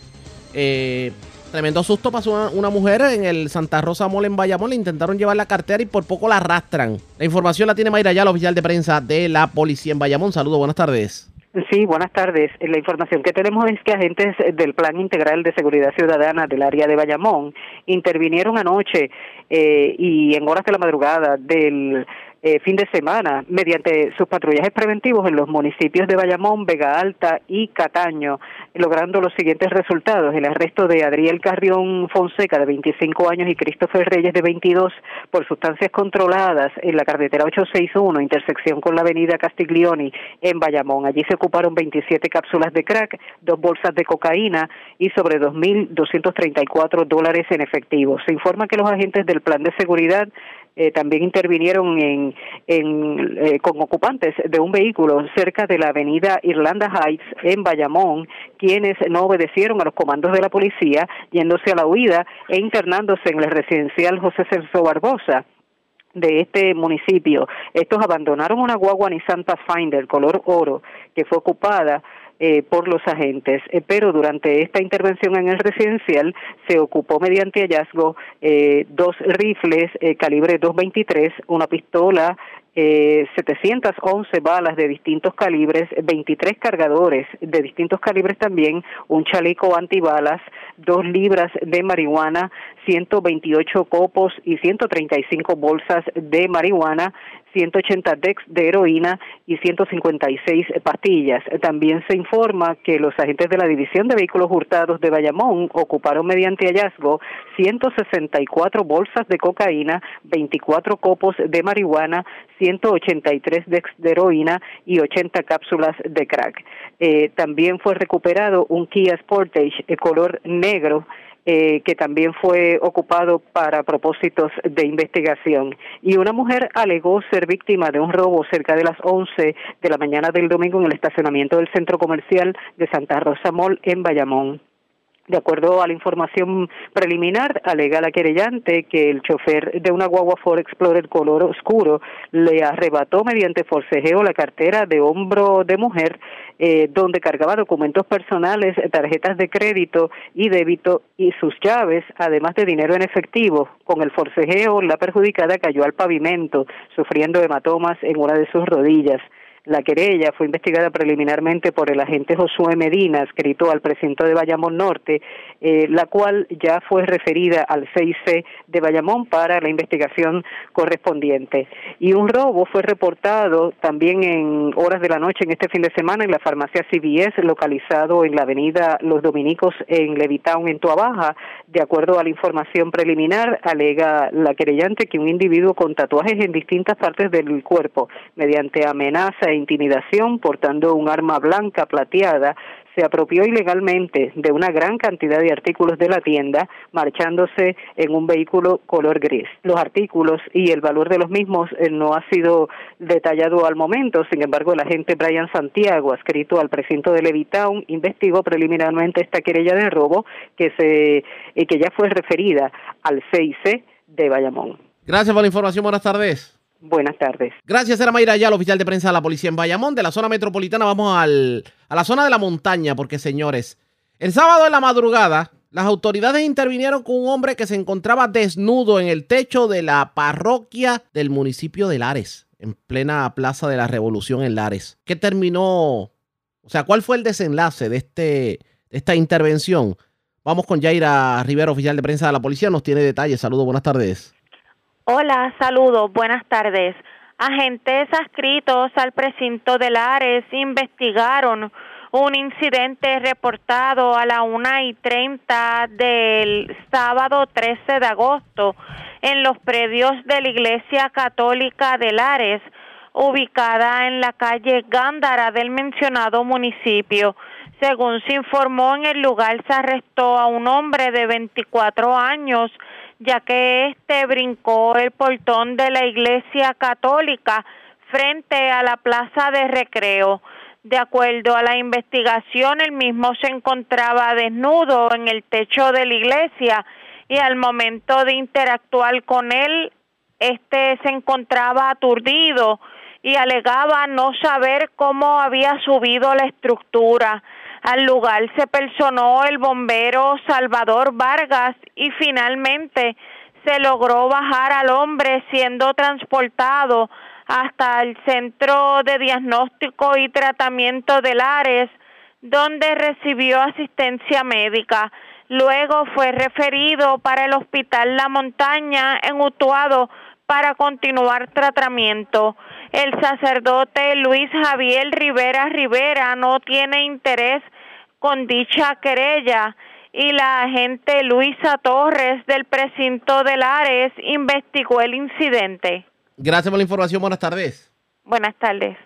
eh, tremendo susto pasó una, mujer en el Santa Rosa Mall en Bayamón. Le intentaron llevar la cartera y por poco la arrastran. La información la tiene Mayra ya, la oficial de prensa de la policía en Bayamón. Saludos, buenas tardes. Sí, buenas tardes. La información que tenemos es que agentes del Plan Integral de Seguridad Ciudadana del área de Bayamón intervinieron anoche eh, y en horas de la madrugada del eh, fin de semana mediante sus patrullajes preventivos en los municipios de Bayamón, Vega Alta y Cataño, logrando los siguientes resultados. El arresto de Adriel Carrión Fonseca, de 25 años, y Christopher Reyes, de 22, por sustancias controladas en la carretera 861, intersección con la avenida Castiglioni, en Bayamón. Allí se ocuparon 27 cápsulas de crack, dos bolsas de cocaína y sobre 2.234 dólares en efectivo. Se informa que los agentes del Plan de Seguridad eh, también intervinieron en, eh, con ocupantes de un vehículo cerca de la avenida Irlanda Heights en Bayamón, quienes no obedecieron a los comandos de la policía, yéndose a la huida e internándose en el residencial José Celso Barbosa de este municipio. Estos abandonaron una guagua Nissan Pathfinder color oro que fue ocupada eh, por los agentes. Eh, pero durante esta intervención en el residencial se ocupó mediante hallazgo eh, dos rifles calibre 223, una pistola, eh, 711 balas de distintos calibres, 23 cargadores de distintos calibres también, un chaleco antibalas, dos libras de marihuana, 128 copos y 135 bolsas de marihuana, 180 dex de heroína y 156 pastillas. También se informa que los agentes de la División de Vehículos Hurtados de Bayamón ocuparon mediante hallazgo 164 bolsas de cocaína, 24 copos de marihuana, 183 dex de heroína y 80 cápsulas de crack. Eh, también fue recuperado un Kia Sportage de color negro eh, que también fue ocupado para propósitos de investigación. Y una mujer alegó ser víctima de un robo cerca de las 11 de la mañana del domingo en el estacionamiento del centro comercial de Santa Rosa Mall en Bayamón. De acuerdo a la información preliminar, alega la querellante que el chofer de una guagua Ford Explorer color oscuro le arrebató mediante forcejeo la cartera de hombro de mujer, eh, donde cargaba documentos personales, tarjetas de crédito y débito y sus llaves, además de dinero en efectivo. Con el forcejeo, la perjudicada cayó al pavimento, sufriendo hematomas en una de sus rodillas. La querella fue investigada preliminarmente por el agente Josué Medina, escrito al precinto de Bayamón Norte, eh, la cual ya fue referida al 6C de Bayamón para la investigación correspondiente. Y un robo fue reportado también en horas de la noche en este fin de semana en la farmacia CBS, localizado en la avenida Los Dominicos en Levitown, en Tuabaja. De acuerdo a la información preliminar, alega la querellante que un individuo con tatuajes en distintas partes del cuerpo, mediante amenaza intimidación portando un arma blanca plateada, se apropió ilegalmente de una gran cantidad de artículos de la tienda, marchándose en un vehículo color gris. Los artículos y el valor de los mismos eh, no ha sido detallado al momento, sin embargo, el agente Brian Santiago, escrito al precinto de Levitown, investigó preliminarmente esta querella de robo que, se, eh, que ya fue referida al CIC de Bayamón. Gracias por la información. Buenas tardes. Buenas tardes. Gracias, era Mayra ya, oficial de prensa de la policía en Bayamón. De la zona metropolitana vamos al, a la zona de la montaña, porque señores, el sábado en la madrugada, las autoridades intervinieron con un hombre que se encontraba desnudo en el techo de la parroquia del municipio de Lares, en plena Plaza de la Revolución en Lares. ¿Qué terminó? O sea, ¿cuál fue el desenlace de, este, de esta intervención? Vamos con Jaira Rivera, oficial de prensa de la policía, nos tiene detalles. Saludos, buenas tardes. Hola, saludos, buenas tardes. Agentes adscritos al precinto de Lares investigaron un incidente reportado a la una y treinta del sábado 13 de agosto en los predios de la Iglesia Católica de Lares, ubicada en la calle Gándara del mencionado municipio. Según se informó, en el lugar se arrestó a un hombre de 24 años ya que éste brincó el portón de la Iglesia Católica frente a la plaza de recreo. De acuerdo a la investigación, el mismo se encontraba desnudo en el techo de la iglesia y al momento de interactuar con él, este se encontraba aturdido y alegaba no saber cómo había subido la estructura. Al lugar se personó el bombero Salvador Vargas y finalmente se logró bajar al hombre siendo transportado hasta el Centro de Diagnóstico y Tratamiento de Lares, donde recibió asistencia médica. Luego fue referido para el Hospital La Montaña en Utuado para continuar tratamiento. El sacerdote Luis Javier Rivera Rivera no tiene interés con dicha querella y la agente Luisa Torres del precinto de Lares investigó el incidente. Gracias por la información. Buenas tardes. Buenas tardes.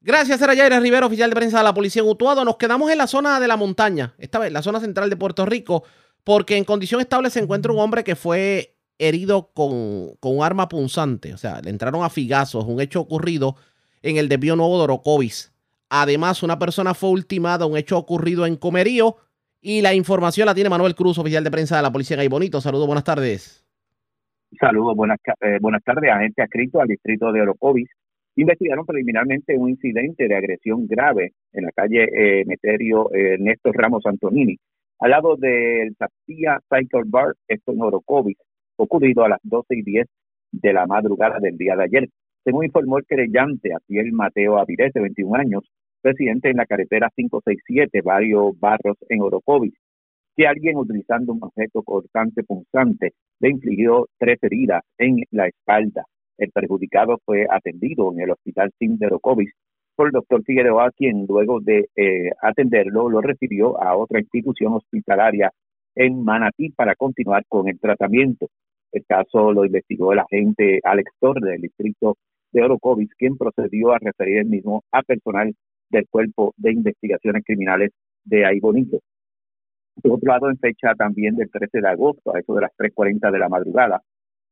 Gracias, Yaira Rivera, oficial de prensa de la policía en Utuado. Nos quedamos en la zona de la montaña, esta vez la zona central de Puerto Rico, porque en condición estable se encuentra un hombre que fue herido con, con un arma punzante. O sea, le entraron a figazos, un hecho ocurrido en el desvío nuevo de Orocovis. Además, una persona fue ultimada, un hecho ocurrido en Comerío. Y la información la tiene Manuel Cruz, oficial de prensa de la policía en Bonito. Saludos, buenas tardes. Saludos, buenas, eh, buenas tardes. Agente adscrito al distrito de Orocovis investigaron preliminarmente un incidente de agresión grave en la calle eh, Meterio eh, Néstor Ramos Antonini, al lado del Tapia Cycle Bar, esto en Orocovis, ocurrido a las 12 y 10 de la madrugada del día de ayer. Según informó el querellante, Afiel Mateo Avilés, de 21 años, presidente en la carretera 567, varios barrios en Orocovis, que alguien utilizando un objeto cortante punzante le infligió tres heridas en la espalda. El perjudicado fue atendido en el hospital Sim de Orocovis por el doctor Figueroa, quien luego de eh, atenderlo lo refirió a otra institución hospitalaria en Manatí para continuar con el tratamiento. El caso lo investigó el agente Alex Torres del distrito de Orocovis, quien procedió a referir el mismo a personal del Cuerpo de Investigaciones Criminales de ahí Bonito. Por otro lado, en fecha también del 13 de agosto, a eso de las 3.40 de la madrugada,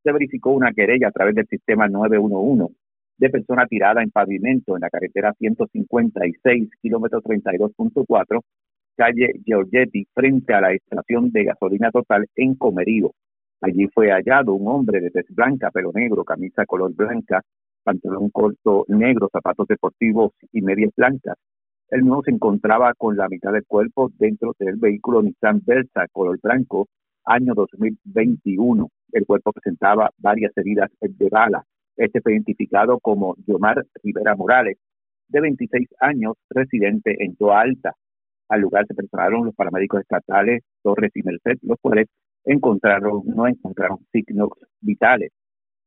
se verificó una querella a través del sistema 911 de persona tirada en pavimento en la carretera 156, kilómetro 32.4, calle Giorgetti, frente a la estación de gasolina total en Comerío. Allí fue hallado un hombre de tez blanca, pelo negro, camisa color blanca, pantalón corto negro, zapatos deportivos y medias blancas. El mismo se encontraba con la mitad del cuerpo dentro del vehículo Nissan Versa color blanco, año 2021. El cuerpo presentaba varias heridas de bala. Este fue identificado como Yomar Rivera Morales, de 26 años, residente en Toa Alta. Al lugar se personaron los paramédicos estatales Torres y Merced, los cuales encontraron, no encontraron signos vitales.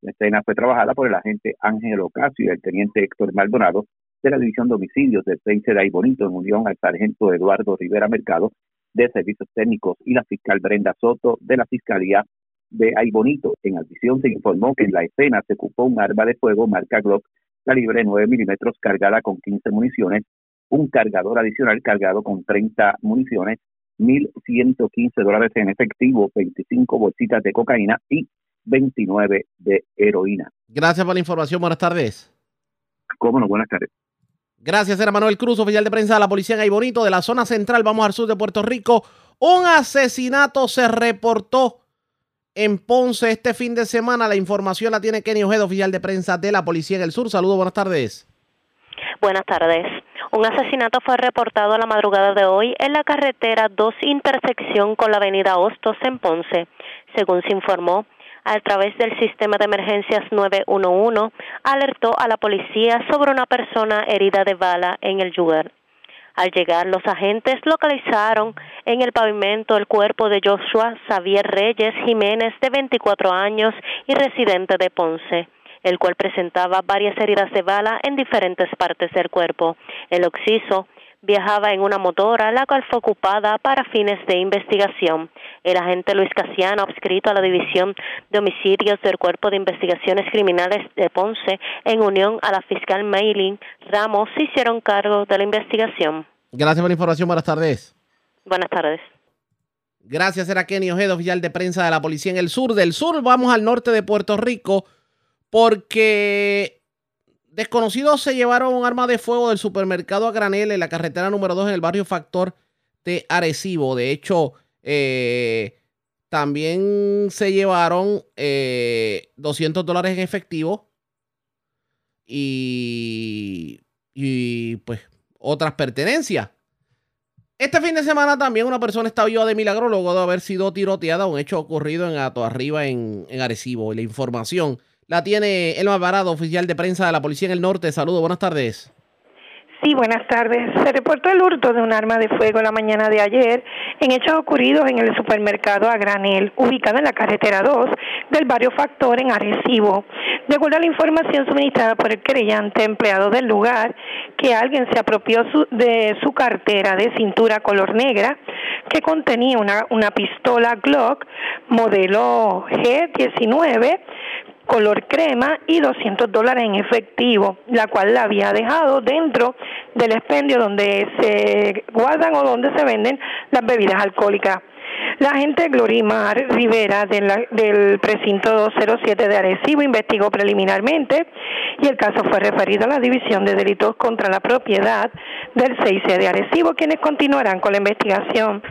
La escena fue trabajada por el agente Ángel Ocasio y el teniente Héctor Maldonado de la División de Homicidios del CIC de Bonito en unión al sargento Eduardo Rivera Mercado de Servicios Técnicos y la fiscal Brenda Soto de la Fiscalía de Bonito. En adición se informó que en la escena se ocupó un arma de fuego marca Glock calibre 9 milímetros cargada con 15 municiones, un cargador adicional cargado con 30 municiones, 1.115 dólares en efectivo, 25 bolsitas de cocaína y 29 de heroína. Gracias por la información. Buenas tardes. Cómo no, buenas tardes. Gracias, era Manuel Cruz, oficial de prensa de la policía en Bonito, de la zona central. Vamos al sur de Puerto Rico. Un asesinato se reportó en Ponce este fin de semana. La información la tiene Kenny Ojeda, oficial de prensa de la policía en el sur. Saludos, buenas tardes. Buenas tardes. Un asesinato fue reportado a la madrugada de hoy en la carretera 2 intersección con la avenida Hostos en Ponce. Según se informó, a través del sistema de emergencias 911, alertó a la policía sobre una persona herida de bala en el lugar. Al llegar, los agentes localizaron en el pavimento el cuerpo de Joshua Xavier Reyes Jiménez, de 24 años y residente de Ponce el cual presentaba varias heridas de bala en diferentes partes del cuerpo. El occiso viajaba en una motora, la cual fue ocupada para fines de investigación. El agente Luis Casiano, adscrito a la División de Homicidios del Cuerpo de Investigaciones Criminales de Ponce, en unión a la fiscal Maylin Ramos, se hicieron cargo de la investigación. Gracias por la información. Buenas tardes. Buenas tardes. Gracias, era Kenny Ojeda, oficial de prensa de la policía en el sur. Del sur vamos al norte de Puerto Rico porque desconocidos se llevaron un arma de fuego del supermercado a granel en la carretera número 2 en el barrio Factor de Arecibo. De hecho, eh, también se llevaron 200 eh, dólares en efectivo y, y pues otras pertenencias. Este fin de semana también una persona está viva de milagro luego de haber sido tiroteada, un hecho ocurrido en Ato Arriba en, en Arecibo. La información la tiene Elma Alvarado, oficial de prensa de la Policía en el Norte. Saludos, buenas tardes. Sí, buenas tardes. Se reportó el hurto de un arma de fuego la mañana de ayer en hechos ocurridos en el supermercado a granel, ubicado en la carretera 2 del barrio Factor en Arecibo. De acuerdo a la información suministrada por el querellante empleado del lugar, que alguien se apropió de su cartera de cintura color negra que contenía una, una pistola Glock modelo G19 color crema y 200 dólares en efectivo, la cual la había dejado dentro del expendio donde se guardan o donde se venden las bebidas alcohólicas. La agente Glorimar Rivera del precinto 207 de Arecibo investigó preliminarmente y el caso fue referido a la División de Delitos contra la Propiedad del 6C de Arecibo, quienes continuarán con la investigación.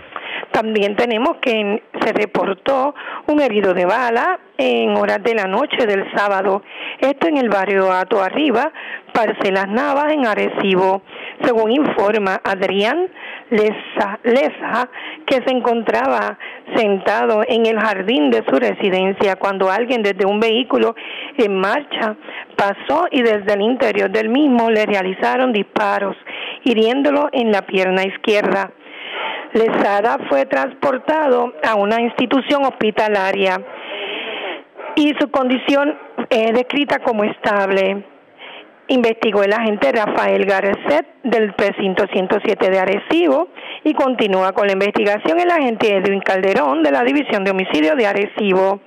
También tenemos que se reportó un herido de bala en horas de la noche del sábado. Esto en el barrio Ato Arriba, Parcelas Navas, en Arecibo. Según informa Adrián Leza, Leza, que se encontraba sentado en el jardín de su residencia cuando alguien desde un vehículo en marcha pasó y desde el interior del mismo le realizaron disparos, hiriéndolo en la pierna izquierda. Lesada fue transportado a una institución hospitalaria y su condición es descrita como estable. Investigó el agente Rafael Garcet del precinto 107 de Arecibo y continúa con la investigación el agente Edwin Calderón de la División de Homicidio de Arecibo.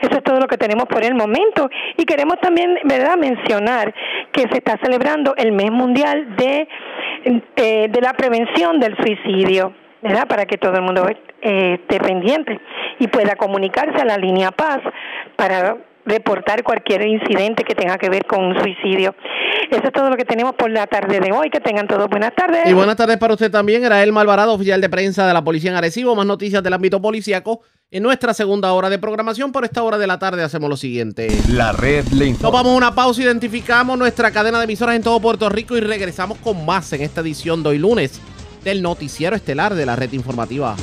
Eso es todo lo que tenemos por el momento y queremos también, ¿verdad?, mencionar que se está celebrando el mes mundial de, eh, de la prevención del suicidio. ¿Verdad? Para que todo el mundo eh, esté pendiente y pueda comunicarse a la línea Paz para reportar cualquier incidente que tenga que ver con un suicidio. Eso es todo lo que tenemos por la tarde de hoy. Que tengan todos buenas tardes. Y buenas tardes para usted también. Era el Malvarado, oficial de prensa de la Policía en Arecibo. Más noticias del ámbito policíaco en nuestra segunda hora de programación. Por esta hora de la tarde hacemos lo siguiente. La red le a una pausa, identificamos nuestra cadena de emisoras en todo Puerto Rico y regresamos con más en esta edición de hoy lunes del noticiero estelar de la red informativa.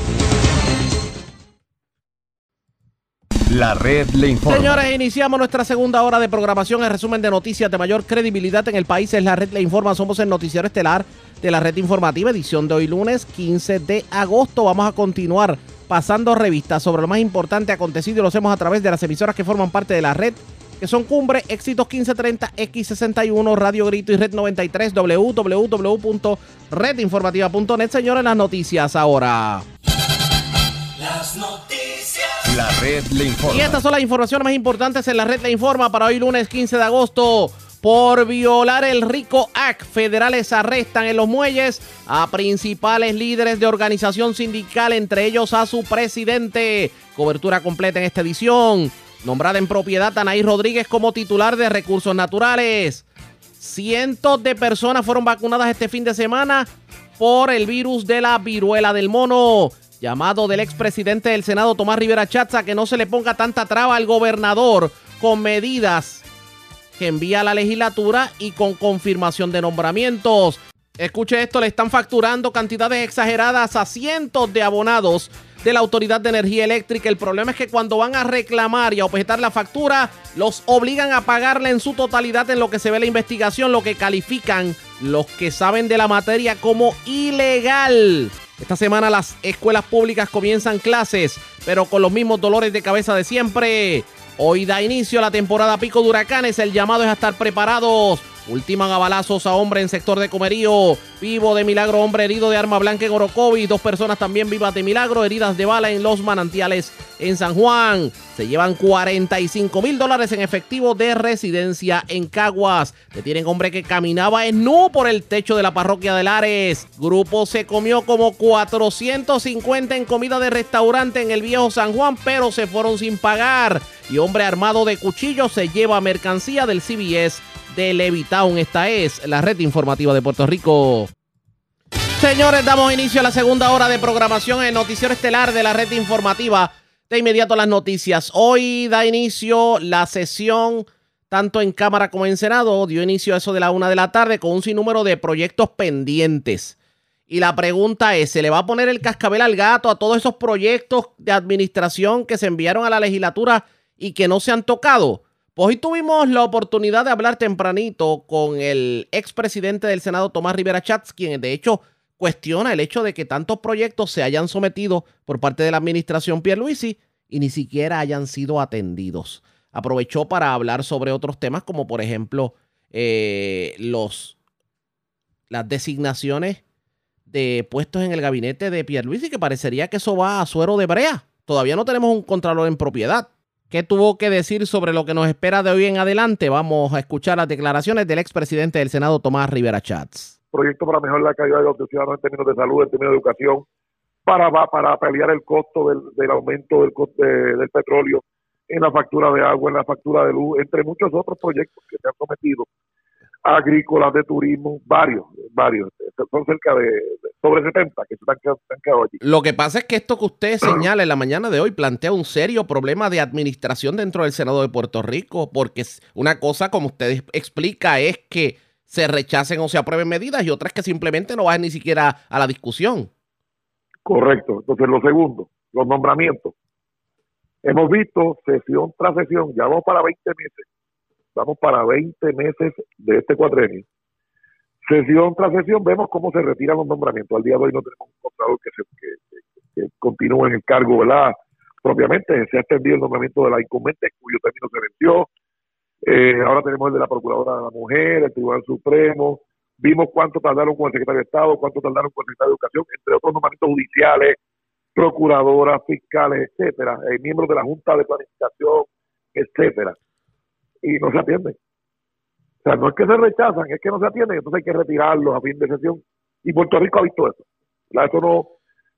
La red le informa. Señores, iniciamos nuestra segunda hora de programación. El resumen de noticias de mayor credibilidad en el país es la red le informa. Somos el noticiero estelar de la red informativa, edición de hoy lunes 15 de agosto. Vamos a continuar pasando revistas sobre lo más importante acontecido y lo hacemos a través de las emisoras que forman parte de la red que son Cumbre, Éxitos 1530, X61, Radio Grito y Red 93, www.redinformativa.net. Señores, las noticias ahora. Las noticias. La red le informa. Y estas son las informaciones más importantes en la red le informa para hoy lunes 15 de agosto. Por violar el RICO Act, federales arrestan en los muelles a principales líderes de organización sindical, entre ellos a su presidente. Cobertura completa en esta edición. Nombrada en propiedad Anaí Rodríguez como titular de recursos naturales. Cientos de personas fueron vacunadas este fin de semana por el virus de la viruela del mono. Llamado del expresidente del Senado Tomás Rivera Chatza que no se le ponga tanta traba al gobernador con medidas que envía a la legislatura y con confirmación de nombramientos. Escuche esto, le están facturando cantidades exageradas a cientos de abonados de la Autoridad de Energía Eléctrica. El problema es que cuando van a reclamar y a objetar la factura, los obligan a pagarla en su totalidad en lo que se ve la investigación, lo que califican los que saben de la materia como ilegal. Esta semana las escuelas públicas comienzan clases, pero con los mismos dolores de cabeza de siempre. Hoy da inicio la temporada pico de huracanes. El llamado es a estar preparados Ultiman a balazos a hombre en sector de Comerío. Vivo de milagro, hombre herido de arma blanca en Orocovi. Dos personas también vivas de milagro, heridas de bala en los manantiales en San Juan. Se llevan 45 mil dólares en efectivo de residencia en Caguas. Detienen hombre que caminaba en nu por el techo de la parroquia de Lares. Grupo se comió como 450 en comida de restaurante en el viejo San Juan, pero se fueron sin pagar. Y hombre armado de cuchillo se lleva mercancía del CBS de Levitown. Esta es la red informativa de Puerto Rico. Señores, damos inicio a la segunda hora de programación en el Noticiero Estelar de la red informativa. De inmediato las noticias. Hoy da inicio la sesión tanto en Cámara como en Senado. Dio inicio a eso de la una de la tarde con un sinnúmero de proyectos pendientes. Y la pregunta es, ¿se le va a poner el cascabel al gato a todos esos proyectos de administración que se enviaron a la legislatura y que no se han tocado? Pues hoy tuvimos la oportunidad de hablar tempranito con el expresidente del Senado, Tomás Rivera Chats, quien de hecho cuestiona el hecho de que tantos proyectos se hayan sometido por parte de la administración Pierluisi y ni siquiera hayan sido atendidos. Aprovechó para hablar sobre otros temas como por ejemplo eh, los, las designaciones de puestos en el gabinete de Pierluisi, que parecería que eso va a suero de brea. Todavía no tenemos un contralor en propiedad. ¿Qué tuvo que decir sobre lo que nos espera de hoy en adelante? Vamos a escuchar las declaraciones del expresidente del Senado, Tomás Rivera Chats. Proyecto para mejorar la calidad de los ciudadanos en términos de salud, en términos de educación, para, para pelear el costo del, aumento del, del petróleo en la factura de agua, en la factura de luz, entre muchos otros proyectos que se han sometido agrícolas, de turismo, varios, varios. Son cerca de, sobre 70 que se han, quedado allí. Lo que pasa es que esto que usted señala en la mañana de hoy plantea un serio problema de administración dentro del Senado de Puerto Rico, porque una cosa, como usted explica, es que se rechacen o se aprueben medidas y otras que simplemente no van ni siquiera a la discusión. Correcto. Entonces, lo segundo, los nombramientos. Hemos visto sesión tras sesión, ya vamos para 20 meses, Vamos para 20 meses de este cuatrenio. Sesión tras sesión vemos cómo se retiran los nombramientos. Al día de hoy no tenemos un contador que, se, continúe en el cargo, ¿verdad? Propiamente se ha extendido el nombramiento de la incumbente, cuyo término se venció. Eh, ahora tenemos el de la Procuradora de la Mujer, el Tribunal Supremo. Vimos cuánto tardaron con el Secretario de Estado, cuánto tardaron con el Secretario de Educación, entre otros nombramientos judiciales, procuradoras, fiscales, etcétera, eh, miembros de la Junta de Planificación, etcétera y no se atienden. O sea, no es que se rechazan, es que no se atienden, entonces hay que retirarlos a fin de sesión. Y Puerto Rico ha visto eso. Eso no,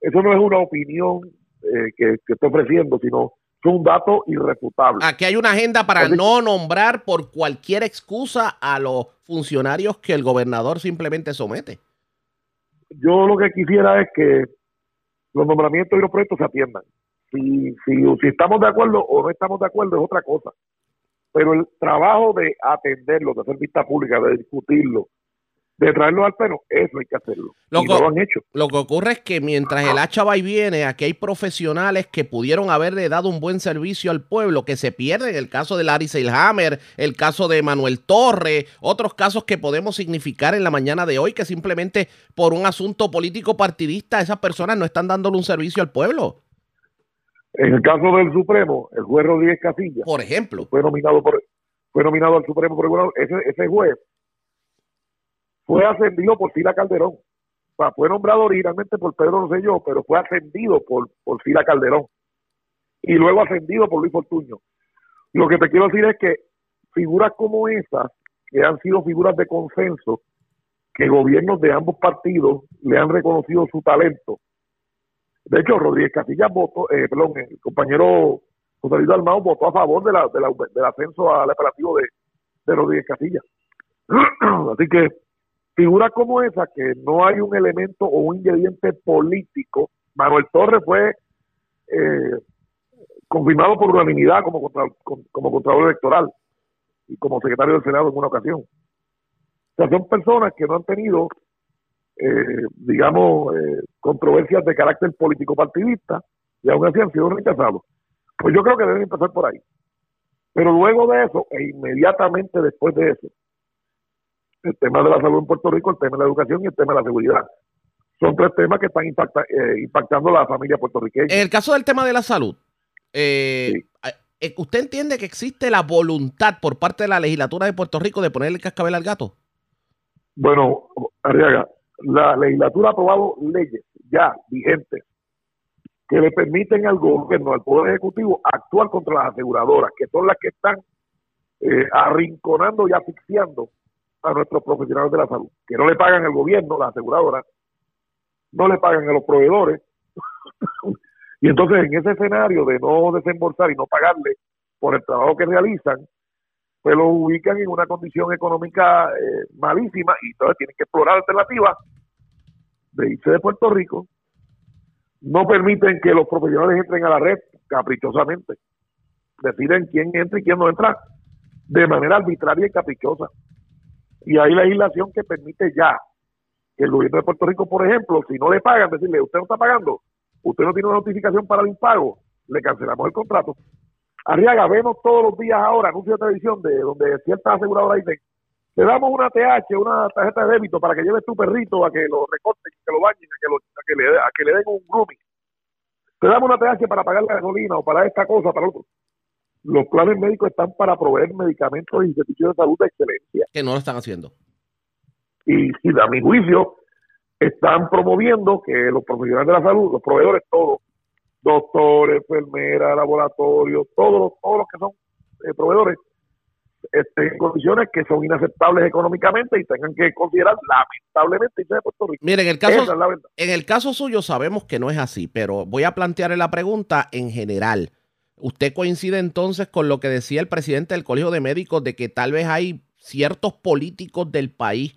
eso no es una opinión eh, que, que estoy ofreciendo, sino es un dato irrefutable. Aquí hay una agenda para no nombrar por cualquier excusa a los funcionarios que el gobernador simplemente somete. Yo lo que quisiera es que los nombramientos y los proyectos se atiendan. Si, si, si estamos de acuerdo o no estamos de acuerdo es otra cosa pero el trabajo de atenderlo, de hacer vista pública, de discutirlo, de traerlo al pleno, eso hay que hacerlo. Lo, y que, no lo han hecho. lo que ocurre es que mientras el hacha va y viene, aquí hay profesionales que pudieron haberle dado un buen servicio al pueblo, que se pierden. El caso de Larry Seilhammer, el caso de Manuel Torre, otros casos que podemos significar en la mañana de hoy, que simplemente por un asunto político partidista, esas personas no están dándole un servicio al pueblo. En el caso del Supremo, el juez Rodríguez Casilla, por ejemplo, fue nominado por fue nominado al Supremo por ese, ese juez fue ascendido por Sila Calderón. O sea, fue nombrado originalmente por Pedro no sé yo, pero fue ascendido por, por Sila Calderón. Y luego ascendido por Luis Fortuño. Lo que te quiero decir es que figuras como esas, que han sido figuras de consenso, que gobiernos de ambos partidos le han reconocido su talento, de hecho, Rodríguez Castilla votó, eh, perdón, el compañero José Luis Almado votó a favor de la, de la, del ascenso al apelativo de, Rodríguez Castilla. Así que figuras como esa, que no hay un elemento o un ingrediente político, Manuel Torres fue eh, confirmado por unanimidad como, contra, como contralor electoral y como secretario del Senado en una ocasión. O sea, son personas que no han tenido eh, digamos, eh, controversias de carácter político partidista y aún así han sido rechazados. Pues yo creo que deben empezar por ahí. Pero luego de eso, e inmediatamente después de eso, el tema de la salud en Puerto Rico, el tema de la educación y el tema de la seguridad. Son tres temas que están eh, impactando a la familia puertorriqueña. En el caso del tema de la salud, ¿usted entiende que existe la voluntad por parte de la legislatura de Puerto Rico de ponerle cascabel al gato? Bueno, Arriaga, la legislatura ha aprobado leyes ya vigentes que le permiten al gobierno, al Poder Ejecutivo, actuar contra las aseguradoras, que son las que están eh, arrinconando y asfixiando a nuestros profesionales de la salud, que no le pagan al gobierno, las aseguradoras, no le pagan a los proveedores. y entonces en ese escenario de no desembolsar y no pagarle por el trabajo que realizan, pues lo ubican en una condición económica eh, malísima y entonces tienen que explorar alternativas de irse de Puerto Rico. No permiten que los profesionales entren a la red caprichosamente. Deciden quién entra y quién no entra de manera arbitraria y caprichosa. Y hay legislación que permite ya que el gobierno de Puerto Rico, por ejemplo, si no le pagan, decirle, usted no está pagando, usted no tiene una notificación para el impago, le cancelamos el contrato Arriaga, vemos todos los días ahora anuncios de televisión de donde ciertas aseguradoras dicen, te damos una TH, una tarjeta de débito para que lleves tu perrito a que lo recorten, que lo bañen, a que, lo, a que, le, a que le den un grooming. Te damos una TH para pagar la gasolina o para esta cosa, para otro. Los planes médicos están para proveer medicamentos y servicios de salud de excelencia. Que no lo están haciendo. Y, y a mi juicio, están promoviendo que los profesionales de la salud, los proveedores todos, doctores, enfermeras, laboratorios, todos los, todos los que son eh, proveedores, estén en condiciones que son inaceptables económicamente y tengan que considerar lamentablemente de Puerto Rico. Mire, en el caso, es en el caso suyo sabemos que no es así, pero voy a plantearle la pregunta en general. ¿Usted coincide entonces con lo que decía el presidente del Colegio de Médicos de que tal vez hay ciertos políticos del país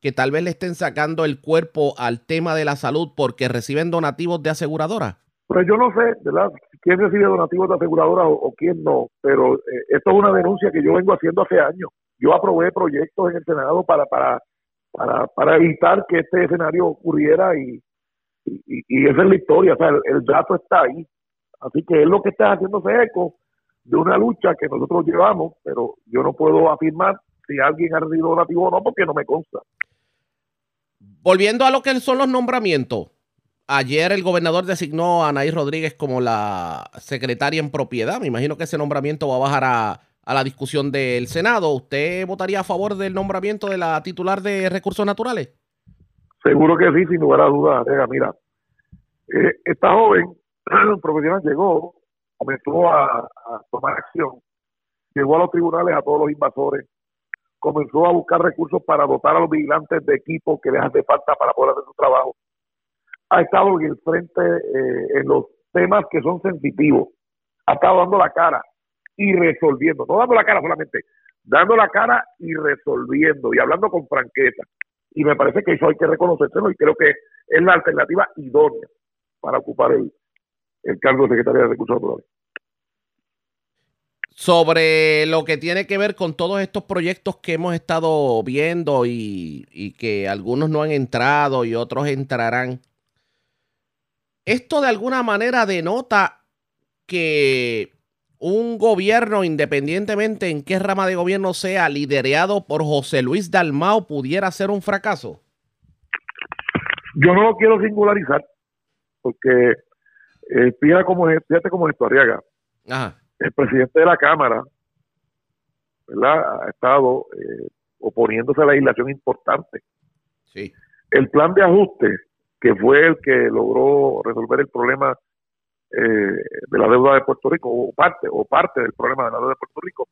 que tal vez le estén sacando el cuerpo al tema de la salud porque reciben donativos de aseguradoras? Pues yo no sé, ¿verdad? ¿Quién recibe donativos de aseguradoras o, quién no? Pero eh, esto es una denuncia que yo vengo haciendo hace años. Yo aprobé proyectos en el Senado para para para, para evitar que este escenario ocurriera y, y, y esa es la historia. O sea, el, el dato está ahí. Así que es lo que está haciéndose eco de una lucha que nosotros llevamos, pero yo no puedo afirmar si alguien ha recibido donativo o no porque no me consta. Volviendo a lo que son los nombramientos. Ayer el gobernador designó a Anaí Rodríguez como la secretaria en propiedad. Me imagino que ese nombramiento va a bajar a, a la discusión del Senado. ¿Usted votaría a favor del nombramiento de la titular de recursos naturales? Seguro que sí, sin lugar a dudas. Mira, eh, esta joven profesional llegó, comenzó a, a tomar acción, llegó a los tribunales a todos los invasores, comenzó a buscar recursos para dotar a los vigilantes de equipos que les hace falta para poder hacer su trabajo. Ha estado en el frente eh, en los temas que son sensitivos, ha estado dando la cara y resolviendo, no dando la cara solamente, dando la cara y resolviendo y hablando con franqueza. Y me parece que eso hay que reconocérselo y creo que es la alternativa idónea para ocupar el, cargo de secretaria de Recursos Naturales. Sobre lo que tiene que ver con todos estos proyectos que hemos estado viendo y que algunos no han entrado y otros entrarán. Esto de alguna manera denota que un gobierno, independientemente en qué rama de gobierno sea, liderado por José Luis Dalmao, pudiera ser un fracaso. Yo no lo quiero singularizar, porque eh, fíjate cómo es, fíjate esto, Arriaga. Ajá. El presidente de la Cámara, ¿verdad? Ha estado eh, oponiéndose a la legislación importante. Sí. El plan de ajuste, que fue el que logró resolver el problema eh, de la deuda de Puerto Rico, o parte, o parte del problema de la deuda de Puerto Rico,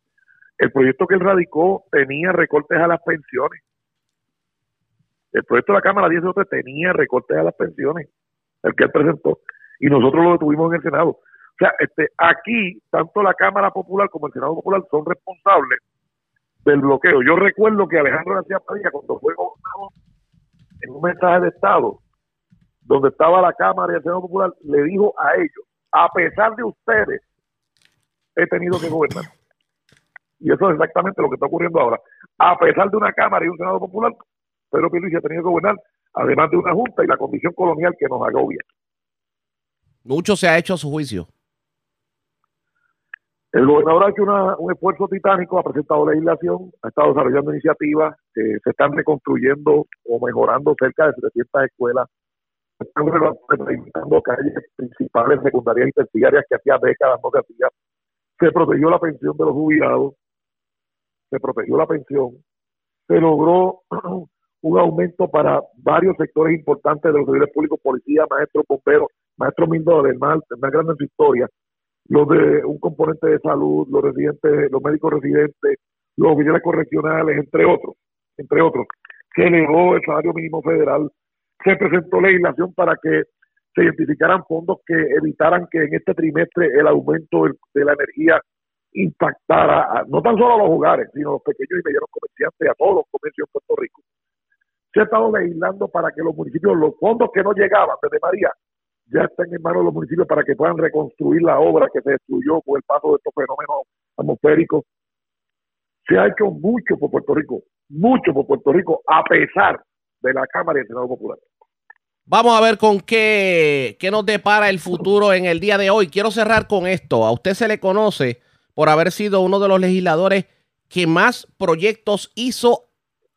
el proyecto que él radicó tenía recortes a las pensiones. El proyecto de la Cámara 10 tenía recortes a las pensiones, el que él presentó, y nosotros lo detuvimos en el Senado. O sea, este, aquí, tanto la Cámara Popular como el Senado Popular son responsables del bloqueo. Yo recuerdo que Alejandro García Padilla, cuando fue gobernador, en un mensaje de Estado, donde estaba la Cámara y el Senado Popular, le dijo a ellos, a pesar de ustedes, he tenido que gobernar. Y eso es exactamente lo que está ocurriendo ahora. A pesar de una Cámara y un Senado Popular, Pedro Pierluisi ha tenido que gobernar, además de una Junta y la Comisión Colonial que nos agobia. Mucho se ha hecho a su juicio. El gobernador ha hecho una- un esfuerzo titánico, ha presentado legislación, ha estado desarrollando iniciativas, eh, se están reconstruyendo o mejorando cerca de 700 escuelas, están rehabilitando calles principales, secundarias y terciarias que hacía décadas no se hacía. Se protegió la pensión de los jubilados, se protegió la pensión, se logró un aumento para varios sectores importantes de los servidores públicos, policía, maestros, bomberos, maestros mil dólares, más, más grande en su historia, los de un componente de salud, los residentes, los médicos residentes, los oficiales correccionales, entre otros, entre otros. Se elevó el salario mínimo federal, se presentó legislación para que se identificaran fondos que evitaran que en este trimestre el aumento de la energía impactara a- no tan solo a los hogares, sino a los pequeños y medianos comerciantes, a todos los comercios en Puerto Rico. Se ha estado legislando para que los municipios, los fondos que no llegaban desde María, ya estén en manos de los municipios para que puedan reconstruir la obra que se destruyó por el paso de estos fenómenos atmosféricos. Se ha hecho mucho por Puerto Rico, mucho por Puerto Rico, a pesar de la Cámara y el Senado Popular. Vamos a ver con qué, qué nos depara el futuro en el día de hoy. Quiero cerrar con esto. A usted se le conoce por haber sido uno de los legisladores que más proyectos hizo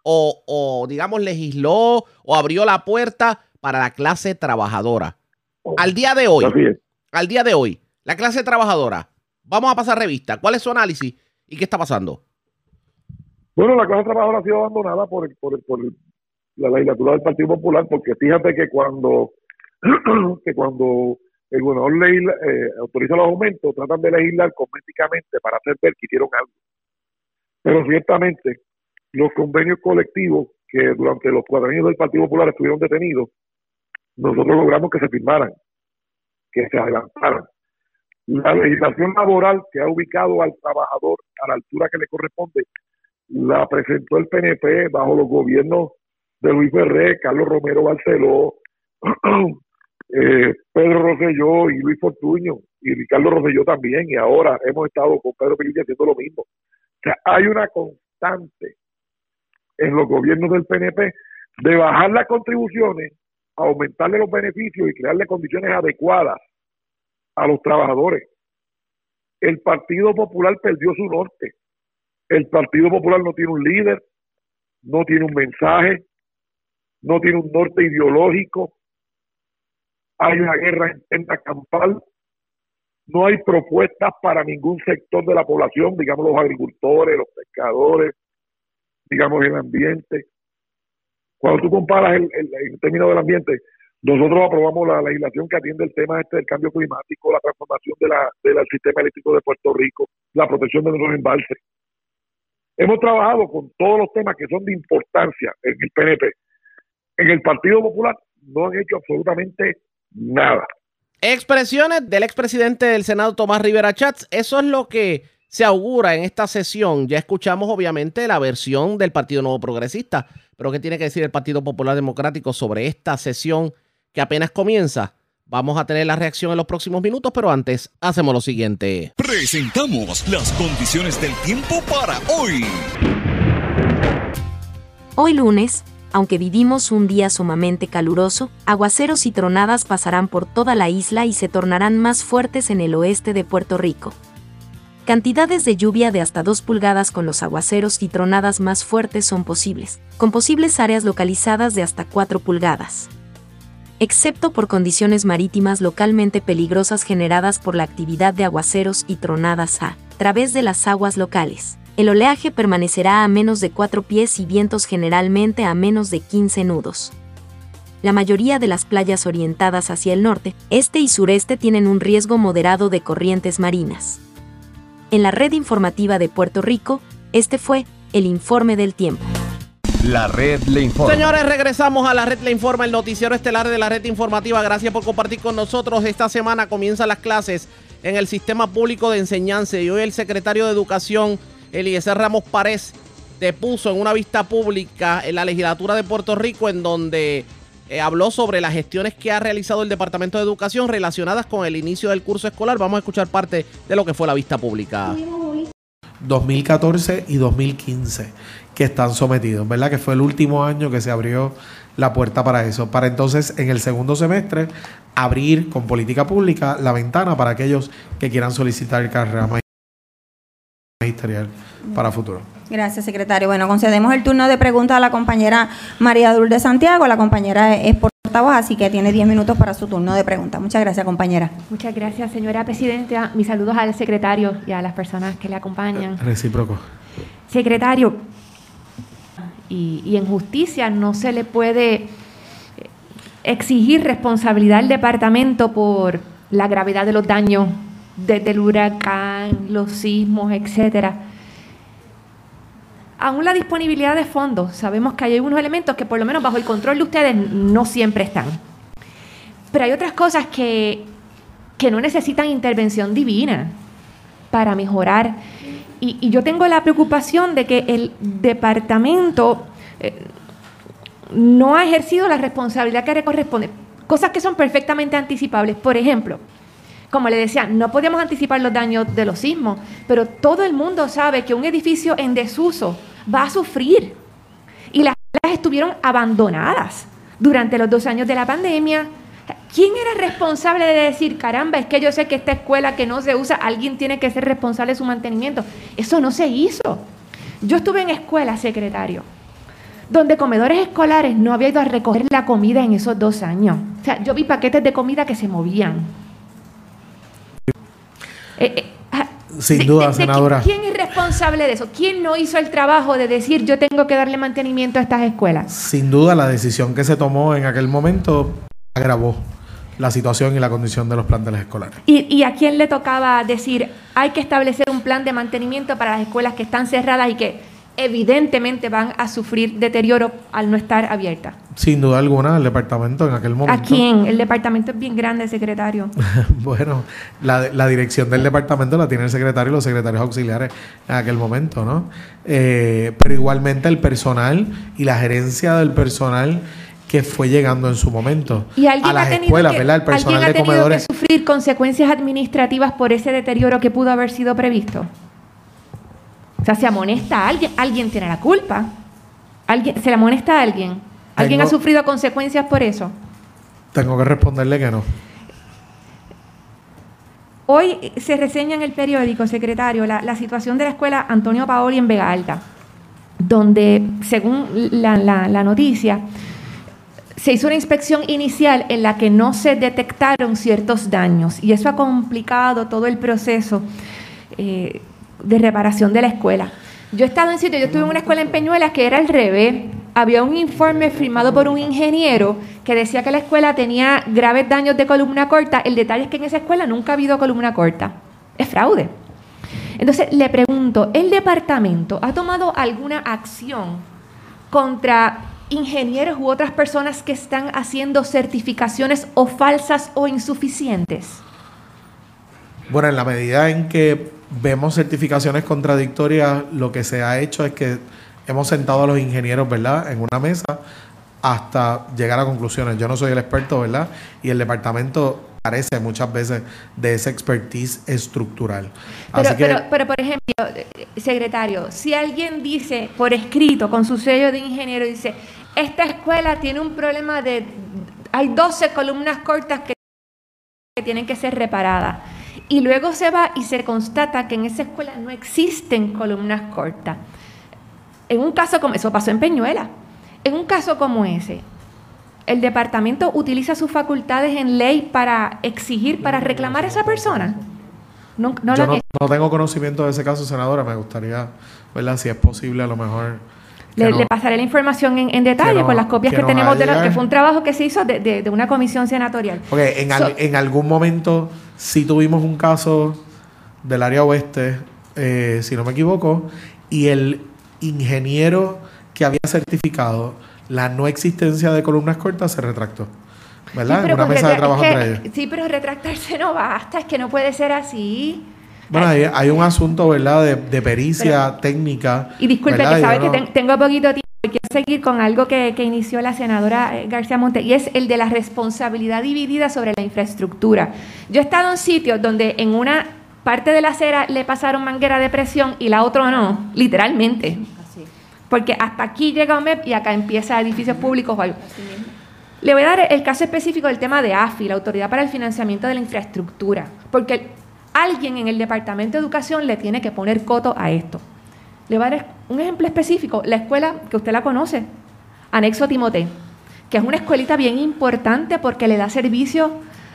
o, o, digamos, legisló o abrió la puerta para la clase trabajadora. Al día de hoy, al día de hoy, la clase trabajadora, vamos a pasar revista. ¿Cuál es su análisis y qué está pasando? Bueno, la clase trabajadora ha sido abandonada por, por, por la legislatura del Partido Popular, porque fíjate que cuando, que cuando el gobernador ley, eh, autoriza los aumentos, tratan de legislar cosméticamente para hacer ver que hicieron algo. Pero ciertamente, los convenios colectivos que durante los cuatro años del Partido Popular estuvieron detenidos, nosotros logramos que se firmaran, que se adelantaran. La legislación laboral que ha ubicado al trabajador a la altura que le corresponde la presentó el PNP bajo los gobiernos de Luis Ferré, Carlos Romero Barceló, eh, Pedro Rosselló y Luis Fortuño, y Ricardo Rosselló también, y ahora hemos estado con Pedro Pinilla haciendo lo mismo. O sea, hay una constante en los gobiernos del PNP de bajar las contribuciones, aumentarle los beneficios y crearle condiciones adecuadas a los trabajadores. El Partido Popular perdió su norte. El Partido Popular no tiene un líder, no tiene un mensaje, no tiene un norte ideológico. Hay una guerra interna campal. No hay propuestas para ningún sector de la población, digamos los agricultores, los pescadores, digamos el ambiente. Cuando tú comparas el, términos del ambiente, nosotros aprobamos la legislación que atiende el tema este del cambio climático, la transformación de la, del sistema eléctrico de Puerto Rico, la protección de nuestros embalses. Hemos trabajado con todos los temas que son de importancia en el PNP. En el Partido Popular no han hecho absolutamente nada. Expresiones del expresidente del Senado, Tomás Rivera Chats. Eso es lo que se augura en esta sesión. Ya escuchamos obviamente la versión del Partido Nuevo Progresista, pero ¿qué tiene que decir el Partido Popular Democrático sobre esta sesión que apenas comienza. Vamos a tener la reacción en los próximos minutos, pero antes hacemos lo siguiente. Presentamos las condiciones del tiempo para hoy. Hoy lunes, aunque vivimos un día sumamente caluroso, aguaceros y tronadas pasarán por toda la isla y se tornarán más fuertes en el oeste de Puerto Rico. Cantidades de lluvia de hasta 2 pulgadas con los aguaceros y tronadas más fuertes son posibles, con posibles áreas localizadas de hasta 4 pulgadas excepto por condiciones marítimas localmente peligrosas generadas por la actividad de aguaceros y tronadas a través de las aguas locales. El oleaje permanecerá a menos de 4 pies y vientos generalmente a menos de 15 nudos. La mayoría de las playas orientadas hacia el norte, este y sureste tienen un riesgo moderado de corrientes marinas. En la red informativa de Puerto Rico, este fue el informe del tiempo. La red le informa. Señores, regresamos a la red le informa, el noticiero estelar de la red informativa. Gracias por compartir con nosotros. Esta semana comienzan las clases en el sistema público de enseñanza y hoy el secretario de Educación, Eliezer Ramos Párez, depuso en una vista pública en la legislatura de Puerto Rico en donde eh, habló sobre las gestiones que ha realizado el Departamento de Educación relacionadas con el inicio del curso escolar. Vamos a escuchar parte de lo que fue la vista pública. 2014 y 2015 que están sometidos, ¿verdad? Que fue el último año que se abrió la puerta para eso. Para entonces, en el segundo semestre, abrir con política pública la ventana para aquellos que quieran solicitar carrera magisterial para futuro. Gracias, secretario. Bueno, concedemos el turno de preguntas a la compañera María Dulce Santiago. La compañera es portavoz, así que tiene 10 minutos para su turno de preguntas. Muchas gracias, compañera. Muchas gracias, señora presidenta. Mis saludos al secretario y a las personas que le acompañan. Recíproco. Secretario, y, en justicia no se le puede exigir responsabilidad al departamento por la gravedad de los daños desde el huracán, los sismos, etcétera. Aún la disponibilidad de fondos, sabemos que hay algunos elementos que por lo menos bajo el control de ustedes no siempre están. Pero hay otras cosas que, que no necesitan intervención divina para mejorar y, yo tengo la preocupación de que el departamento eh, no ha ejercido la responsabilidad que le corresponde. Cosas que son perfectamente anticipables. Por ejemplo, como le decía, no podemos anticipar los daños de los sismos, pero todo el mundo sabe que un edificio en desuso va a sufrir. Y las escuelas estuvieron abandonadas durante los dos años de la pandemia. ¿Quién era responsable de decir, caramba, es que yo sé que esta escuela que no se usa, alguien tiene que ser responsable de su mantenimiento? Eso no se hizo. Yo estuve en escuela, secretario, donde comedores escolares no había ido a recoger la comida en esos dos años. O sea, yo vi paquetes de comida que se movían. Eh, eh, ah, Sin de- duda, de- de senadora. ¿Quién es responsable de eso? ¿Quién no hizo el trabajo de decir yo tengo que darle mantenimiento a estas escuelas? Sin duda, la decisión que se tomó en aquel momento agravó la situación y la condición de los planteles escolares. ¿Y, y a quién le tocaba decir hay que establecer un plan de mantenimiento para las escuelas que están cerradas y que evidentemente van a sufrir deterioro al no estar abiertas? Sin duda alguna, el departamento en aquel momento. ¿A quién? El departamento es bien grande, secretario. bueno, la, la dirección del departamento la tiene el secretario y los secretarios auxiliares en aquel momento, ¿no? Eh, pero igualmente el personal y la gerencia del personal que fue llegando en su momento ¿Y alguien a las ha tenido, escuelas, que, ¿verdad? El personal ¿alguien ha de tenido que comedores. sufrir consecuencias administrativas por ese deterioro que pudo haber sido previsto? O sea, se amonesta a alguien, alguien tiene la culpa. ¿Alguien, ¿Se le amonesta a alguien? ¿Alguien Tengo- ha sufrido consecuencias por eso? Tengo que responderle que no. Hoy se reseña en el periódico, secretario, la, la situación de la escuela Antonio Paoli en Vega Alta, donde, según la, la- la noticia, se hizo una inspección inicial en la que no se detectaron ciertos daños y eso ha complicado todo el proceso eh, de reparación de la escuela. Yo he estado en sitio, yo estuve en una escuela en Peñuelas que era al revés. Había un informe firmado por un ingeniero que decía que la escuela tenía graves daños de columna corta. El detalle es que en esa escuela nunca ha habido columna corta. Es fraude. Entonces le pregunto, ¿el departamento ha tomado alguna acción contra ingenieros u otras personas que están haciendo certificaciones o falsas o insuficientes? Bueno, en la medida en que vemos certificaciones contradictorias, lo que se ha hecho es que hemos sentado a los ingenieros, ¿verdad?, en una mesa hasta llegar a conclusiones. Yo no soy el experto, ¿verdad? Y el departamento carece muchas veces de esa expertise estructural. Pero, Así que pero, pero, por ejemplo, eh, secretario, si alguien dice por escrito, con su sello de ingeniero, dice, esta escuela tiene un problema de, hay 12 columnas cortas que, que tienen que ser reparadas, y luego se va y se constata que en esa escuela no existen columnas cortas. En un caso como, eso pasó en Peñuela, en un caso como ese, ¿el departamento utiliza sus facultades en ley para exigir, para reclamar a esa persona? No, no yo lo no, no tengo conocimiento de ese caso, senadora. Me gustaría, ¿verdad? Si es posible, a lo mejor. Le, no- le pasaré la información en, en detalle con las copias que tenemos, de la- que fue un trabajo que se hizo de, de- de una comisión senatorial. Porque en, al- So- en algún momento sí tuvimos un caso del área oeste, eh, si no me equivoco, y el ingeniero que había certificado la no existencia de columnas cortas se retractó. ¿Verdad? Sí, en una con mesa de trabajo es que- entre ellos. Sí, pero retractarse no basta, es que no puede ser así. Bueno, hay, hay un asunto, ¿verdad?, de, de pericia técnica. Y disculpe, ¿verdad? que sabe Yo que ten- tengo poquito tiempo quiero seguir con algo que, que inició la senadora eh, García Monte, y es el de la responsabilidad dividida sobre la infraestructura. Yo he estado en sitios donde en una parte de la acera le pasaron manguera de presión y la otra no, literalmente. Porque hasta aquí llega OMEP y acá empieza edificios públicos o algo. Le voy a dar el caso específico del tema de AFI, la Autoridad para el Financiamiento de la Infraestructura, porque alguien en el Departamento de Educación le tiene que poner coto a esto. Le voy a dar un ejemplo específico, la escuela que usted la conoce, Anexo Timote, que es una escuelita bien importante porque le da servicio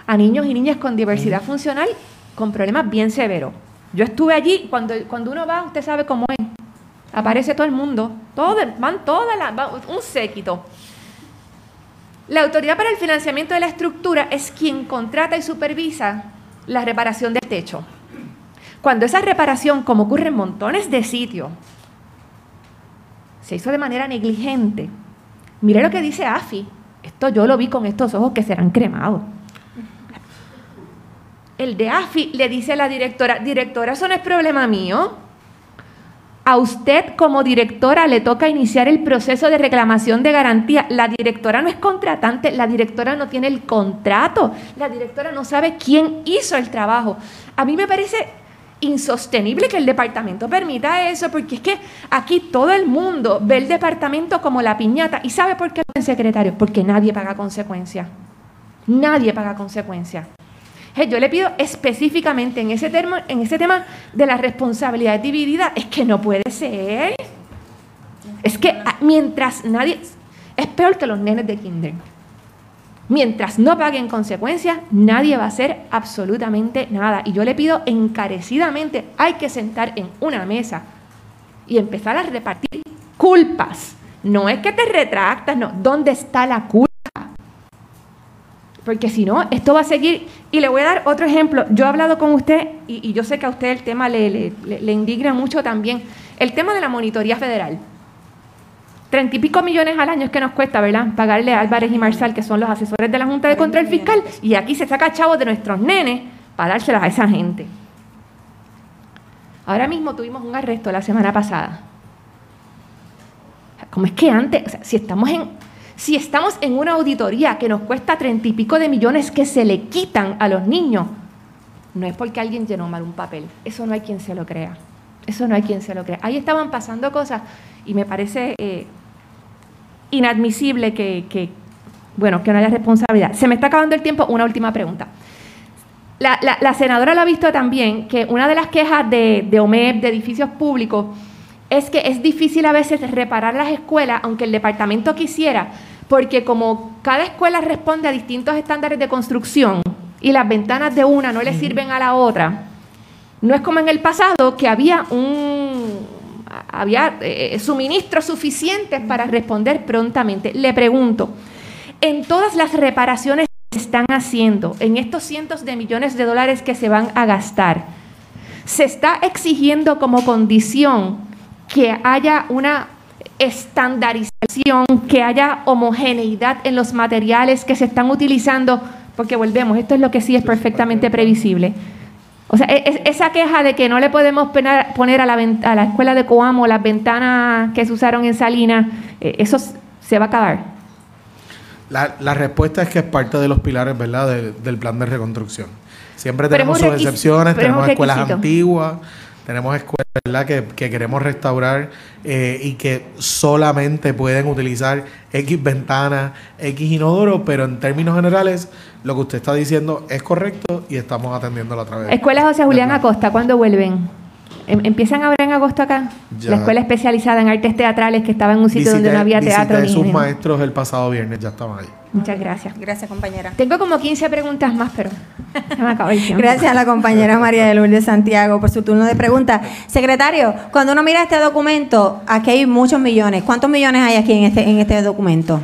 a niños y niñas con diversidad funcional con problemas bien severos. Yo estuve allí, cuando, cuando uno va, usted sabe cómo es. Aparece todo el mundo, todo, van todas las, va- un séquito. La Autoridad para el Financiamiento de la Estructura es quien contrata y supervisa la reparación del techo. Cuando esa reparación, como ocurre en montones de sitios, se hizo de manera negligente, mire lo que dice AFI. Esto yo lo vi con estos ojos que serán cremados. El de AFI le dice a la directora, directora, eso no es problema mío. A usted como directora le toca iniciar el proceso de reclamación de garantía. La directora no es contratante, la directora no tiene el contrato, la directora no sabe quién hizo el trabajo. A mí me parece insostenible que el departamento permita eso, porque es que aquí todo el mundo ve el departamento como la piñata. ¿Y sabe por qué, secretario? Porque nadie paga consecuencias. Nadie paga consecuencias. Eh, Yo le pido específicamente en ese, termo- en ese tema de la responsabilidad dividida, es que no puede ser. Es que ah, mientras nadie... Es peor que los nenes de kinder. Mientras no paguen consecuencias, nadie va a hacer absolutamente nada. Y yo le pido encarecidamente, hay que sentar en una mesa y empezar a repartir culpas. No es que te retractas, no. ¿Dónde está la culpa? Porque si no, esto va a seguir. Y le voy a dar otro ejemplo. Yo he hablado con usted y, yo sé que a usted el tema le- le indigna mucho también. El tema de la monitoría federal. Treinta y pico millones al año es que nos cuesta, ¿verdad? Pagarle a Álvarez y Marsal, que son los asesores de la Junta de Control Fiscal, y aquí se saca chavos de nuestros nenes para dárselos a esa gente. Ahora mismo tuvimos un arresto la semana pasada. ¿Cómo es que antes, o sea, si estamos en, si estamos en una auditoría que nos cuesta treinta y pico de millones que se le quitan a los niños, no es porque alguien llenó mal un papel. Eso no hay quien se lo crea. Eso no hay quien se lo crea. Ahí estaban pasando cosas y me parece eh, inadmisible que, que, bueno, que no haya responsabilidad. Se me está acabando el tiempo. Una última pregunta. La, la- la senadora lo ha visto también, que una de las quejas de, de OMEP, de edificios públicos, es que es difícil a veces reparar las escuelas, aunque el departamento quisiera, porque como cada escuela responde a distintos estándares de construcción y las ventanas de una no le sirven a la otra, no es como en el pasado que había un había eh, suministros suficientes para responder prontamente. Le pregunto, en todas las reparaciones que se están haciendo, en estos cientos de millones de dólares que se van a gastar, se está exigiendo como condición que haya una estandarización, que haya homogeneidad en los materiales que se están utilizando, porque volvemos, esto es lo que sí es perfectamente previsible. O sea, e- es- esa queja de que no le podemos penar- poner a la, ven- a la escuela de Coamo las ventanas que se usaron en Salinas, eh, eso se va a acabar. La, la respuesta es que es parte de los pilares, ¿verdad?, de- del plan de reconstrucción. Siempre tenemos sus excepciones, tenemos escuelas antiguas, tenemos escuelas, ¿verdad?, que, que queremos restaurar eh, y que solamente pueden utilizar X ventanas, X inodoro, pero en términos generales, lo que usted está diciendo es correcto y estamos atendiéndolo a través de Escuela José Julián Acosta, ¿cuándo vuelven? Em- ¿Empiezan ahora en agosto acá? Ya. La escuela especializada en artes teatrales que estaba en un sitio donde no había teatro ni sus maestros el pasado viernes, ya estaban ahí. Muchas gracias. Gracias, compañera. Tengo como 15 preguntas más, pero se me acabó el tiempo. Gracias a la compañera María de Lourdes Santiago por su turno de preguntas. Secretario, cuando uno mira este documento, aquí hay muchos millones. ¿Cuántos millones hay aquí en este, en este documento?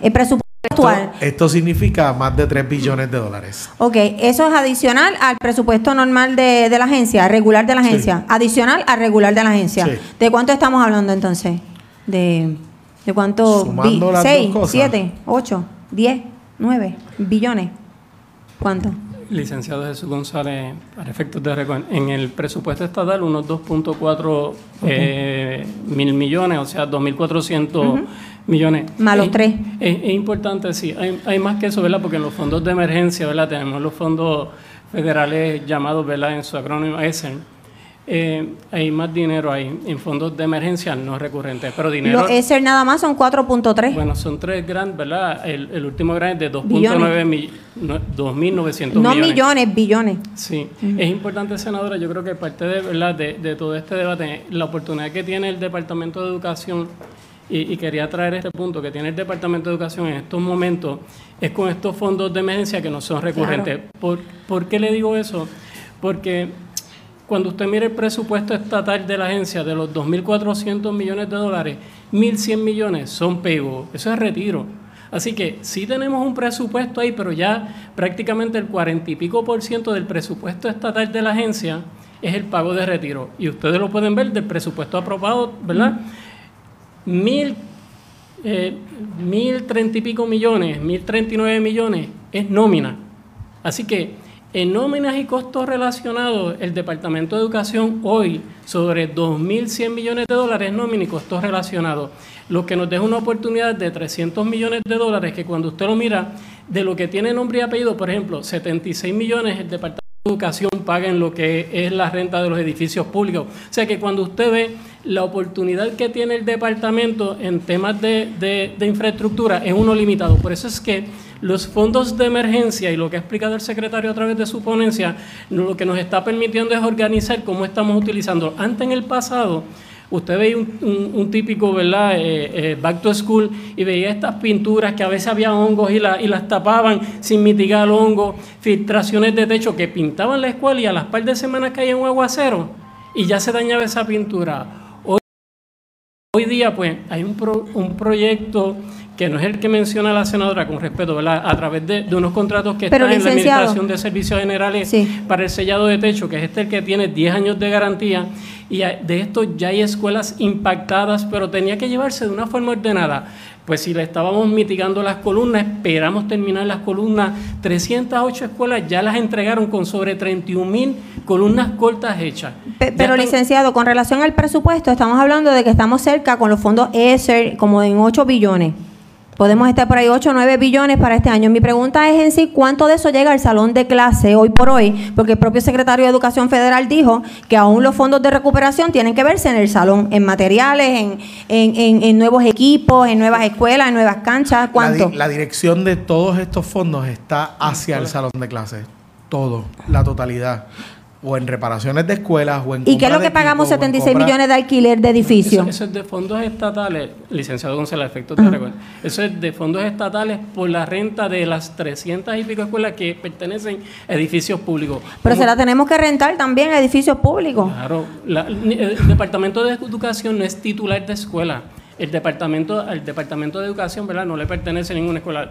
El presupuesto actual. Esto significa más de 3 billones de dólares. Ok, eso es adicional al presupuesto normal de, de la agencia, regular de la agencia. Adicional al regular de la agencia. Sí. ¿De cuánto estamos hablando entonces? ¿De, de cuánto? Sumando las ¿Seis, dos cosas. siete, ocho, diez, nueve billones? ¿Cuánto? Licenciado Jesús González, para efectos de récord, en el presupuesto estatal unos 2.4 eh, mil millones, o sea, 2.400 Ujú. millones. Más los Es- tres. Es, es importante, sí, hay, hay más que eso, ¿verdad? Porque en los fondos de emergencia, ¿verdad? Tenemos los fondos federales llamados, ¿verdad? En su acrónimo ESER. Eh, hay más dinero ahí en fondos de emergencia no recurrentes, pero dinero... ESER nada más son 4.3. Bueno, son tres grandes, ¿verdad? El, el último gran es de 2.9 Billones. mi- no- 2.900 no millones. millones, billones. Sí, es importante, senadora, yo creo que parte de, ¿verdad? de, de todo este debate, la oportunidad que tiene el Departamento de Educación, y, y quería traer este punto, que tiene el Departamento de Educación en estos momentos, es con estos fondos de emergencia que no son recurrentes. ¿Por, ¿Por qué le digo eso? Porque cuando usted mira el presupuesto estatal de la agencia, de los 2.400 millones de dólares, 1.100 millones son pagos, eso es retiro. Así que sí tenemos un presupuesto ahí, pero ya prácticamente el 40 y pico por ciento del presupuesto estatal de la agencia es el pago de retiro. Y ustedes lo pueden ver del presupuesto aprobado, ¿verdad? Mil, eh, mil treinta y pico millones, mil treinta y nueve millones es nómina. Así que en nóminas y costos relacionados, el Departamento de Educación hoy sobre 2.100 millones de dólares es nómina y costos relacionados, lo que nos deja una oportunidad de 300 millones de dólares que cuando usted lo mira, de lo que tiene nombre y apellido, por ejemplo, 76 millones el Departamento de Educación paga en lo que es la renta de los edificios públicos. O sea que cuando usted ve la oportunidad que tiene el departamento en temas de, de- de infraestructura es uno limitado. Por eso es que Los fondos de emergencia y lo que ha explicado el secretario a través de su ponencia, lo que nos está permitiendo es organizar cómo estamos utilizando. Antes en el pasado, usted veía un, típico, ¿verdad? Eh, eh, back to school y veía estas pinturas que a veces había hongos y, y las tapaban sin mitigar el hongo, filtraciones de techo que pintaban la escuela y a las par de semanas caía un aguacero y ya se dañaba esa pintura. Hoy, día, pues, hay un, un proyecto que no es el que menciona la senadora con respeto, ¿verdad? A través de, unos contratos que están en la Administración de Servicios Generales para el sellado de techo, que es este el que tiene 10 años de garantía, y de esto ya hay escuelas impactadas, pero tenía que llevarse de una forma ordenada. Pues si le estábamos mitigando las columnas, esperamos terminar las columnas. 308 escuelas ya las entregaron con sobre 31 mil columnas cortas hechas. Pero, licenciado, con relación al presupuesto, estamos hablando de que estamos cerca con los fondos ESER como en 8 billones. Podemos estar por ahí 8 o 9 billones para este año. Mi pregunta es en sí, ¿cuánto de eso llega al salón de clase hoy por hoy? Porque el propio secretario de Educación Federal dijo que aún los fondos de recuperación tienen que verse en el salón, en materiales, en, nuevos equipos, en nuevas escuelas, en nuevas canchas. ¿Cuánto? La, la dirección de todos estos fondos está hacia el salón de clase. Todo, la totalidad o en reparaciones de escuelas o en ¿Y qué es lo que pagamos 76 millones de alquiler de edificios? Eso, es de fondos estatales, licenciado González, efecto te recuerdo. Eso es de fondos estatales por la renta de las 300 y pico escuelas que pertenecen a edificios públicos. Pero se la tenemos que rentar también a edificios públicos. Claro, el Departamento de Educación no es titular de escuela. El departamento, el departamento de educación, ¿verdad? No le pertenece a ninguna escuela.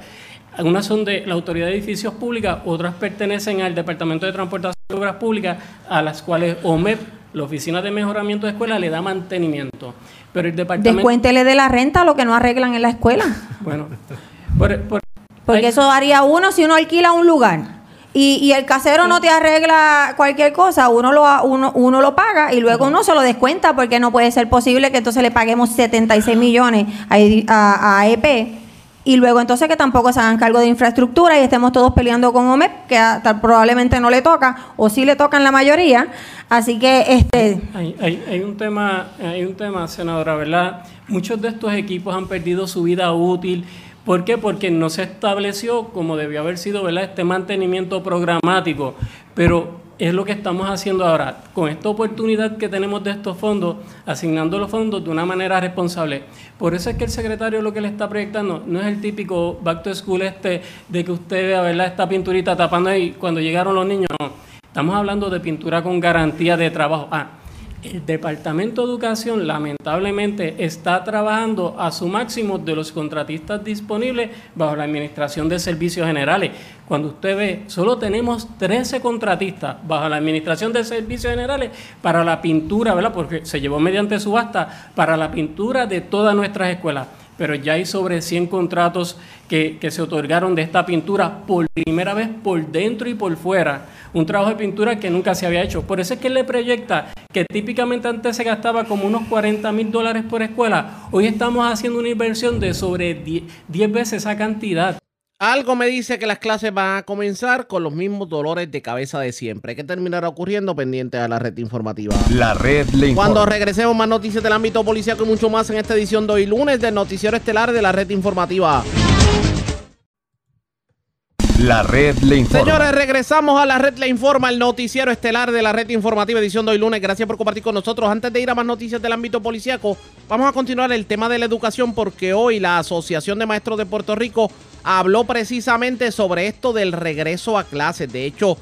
Algunas son de la Autoridad de Edificios Públicos, otras pertenecen al Departamento de Transportación y Obras Públicas, a las cuales OMEP, la Oficina de Mejoramiento de Escuela, le da mantenimiento. Pero el departamento... Descuéntele de la renta lo que no arreglan en la escuela. Bueno, porque eso haría uno si uno alquila un lugar. Y, el casero no te arregla cualquier cosa, uno lo, uno, uno lo paga y luego uno se lo descuenta porque no puede ser posible que entonces le paguemos 76 millones a, a, a EP y luego entonces que tampoco se hagan cargo de infraestructura y estemos todos peleando con OMEP, que probablemente no le toca, o sí le tocan la mayoría. Así que este... Hay, un tema, hay un tema, senadora, ¿verdad? Muchos de estos equipos han perdido su vida útil. ¿Por qué? Porque no se estableció, como debió haber sido, ¿verdad? Este mantenimiento programático. Pero es lo que estamos haciendo ahora, con esta oportunidad que tenemos de estos fondos, asignando los fondos de una manera responsable. Por eso es que el secretario lo que le está proyectando no es el típico back to school este de que usted vea ¿verdad? esta pinturita tapando ahí cuando llegaron los niños. No, estamos hablando de pintura con garantía de trabajo. Ah, el Departamento de Educación lamentablemente está trabajando a su máximo de los contratistas disponibles bajo la Administración de Servicios Generales. Cuando usted ve, solo tenemos 13 contratistas bajo la Administración de Servicios Generales para la pintura, ¿verdad? Porque se llevó mediante subasta para la pintura de todas nuestras escuelas pero ya hay sobre 100 contratos que, que, se otorgaron de esta pintura por primera vez por dentro y por fuera. Un trabajo de pintura que nunca se había hecho. Por eso es que le proyecta que típicamente antes se gastaba como unos 40 mil dólares por escuela. Hoy estamos haciendo una inversión de sobre 10 veces esa cantidad. Algo me dice que las clases van a comenzar con los mismos dolores de cabeza de siempre. ¿Qué terminará ocurriendo pendiente a la red informativa? La red le informa. Cuando regresemos más noticias del ámbito policial y mucho más en esta edición de hoy lunes del noticiero estelar de la red informativa. La red le informa. Señores, regresamos a la red le informa, el noticiero estelar de la red informativa edición de hoy lunes. Gracias por compartir con nosotros. Antes de ir a más noticias del ámbito policíaco, vamos a continuar el tema de la educación porque hoy la Asociación de Maestros de Puerto Rico habló precisamente sobre esto del regreso a clases. De hecho,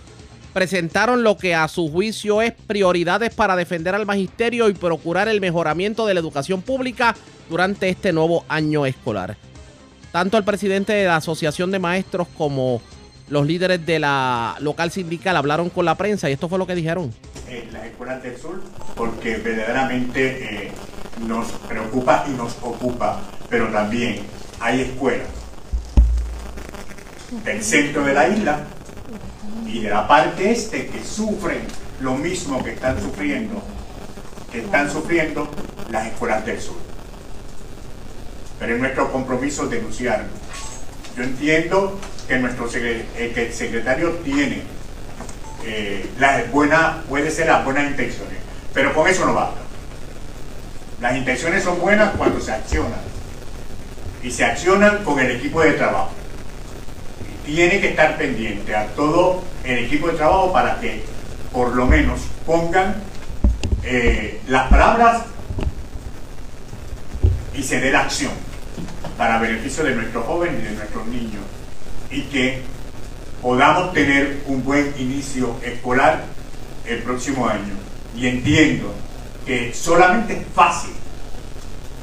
presentaron lo que a su juicio es prioridades para defender al magisterio y procurar el mejoramiento de la educación pública durante este nuevo año escolar. Tanto el presidente de la Asociación de Maestros como los líderes de la local sindical hablaron con la prensa y esto fue lo que dijeron. En las escuelas del sur, porque verdaderamente eh, nos preocupa y nos ocupa, pero también hay escuelas del centro de la isla y de la parte este que sufren lo mismo que están sufriendo, que están sufriendo las escuelas del sur. Pero es nuestro compromiso denunciarlo. Yo entiendo que nuestro eh, que el secretario tiene eh, las buenas, puede ser las buenas intenciones, pero con eso no basta. Las intenciones son buenas cuando se accionan y se accionan con el equipo de trabajo tiene que estar pendiente a todo el equipo de trabajo para que por lo menos pongan eh, las palabras y se dé la acción para beneficio de nuestros jóvenes y de nuestros niños y que podamos tener un buen inicio escolar el próximo año. Y entiendo que solamente es fácil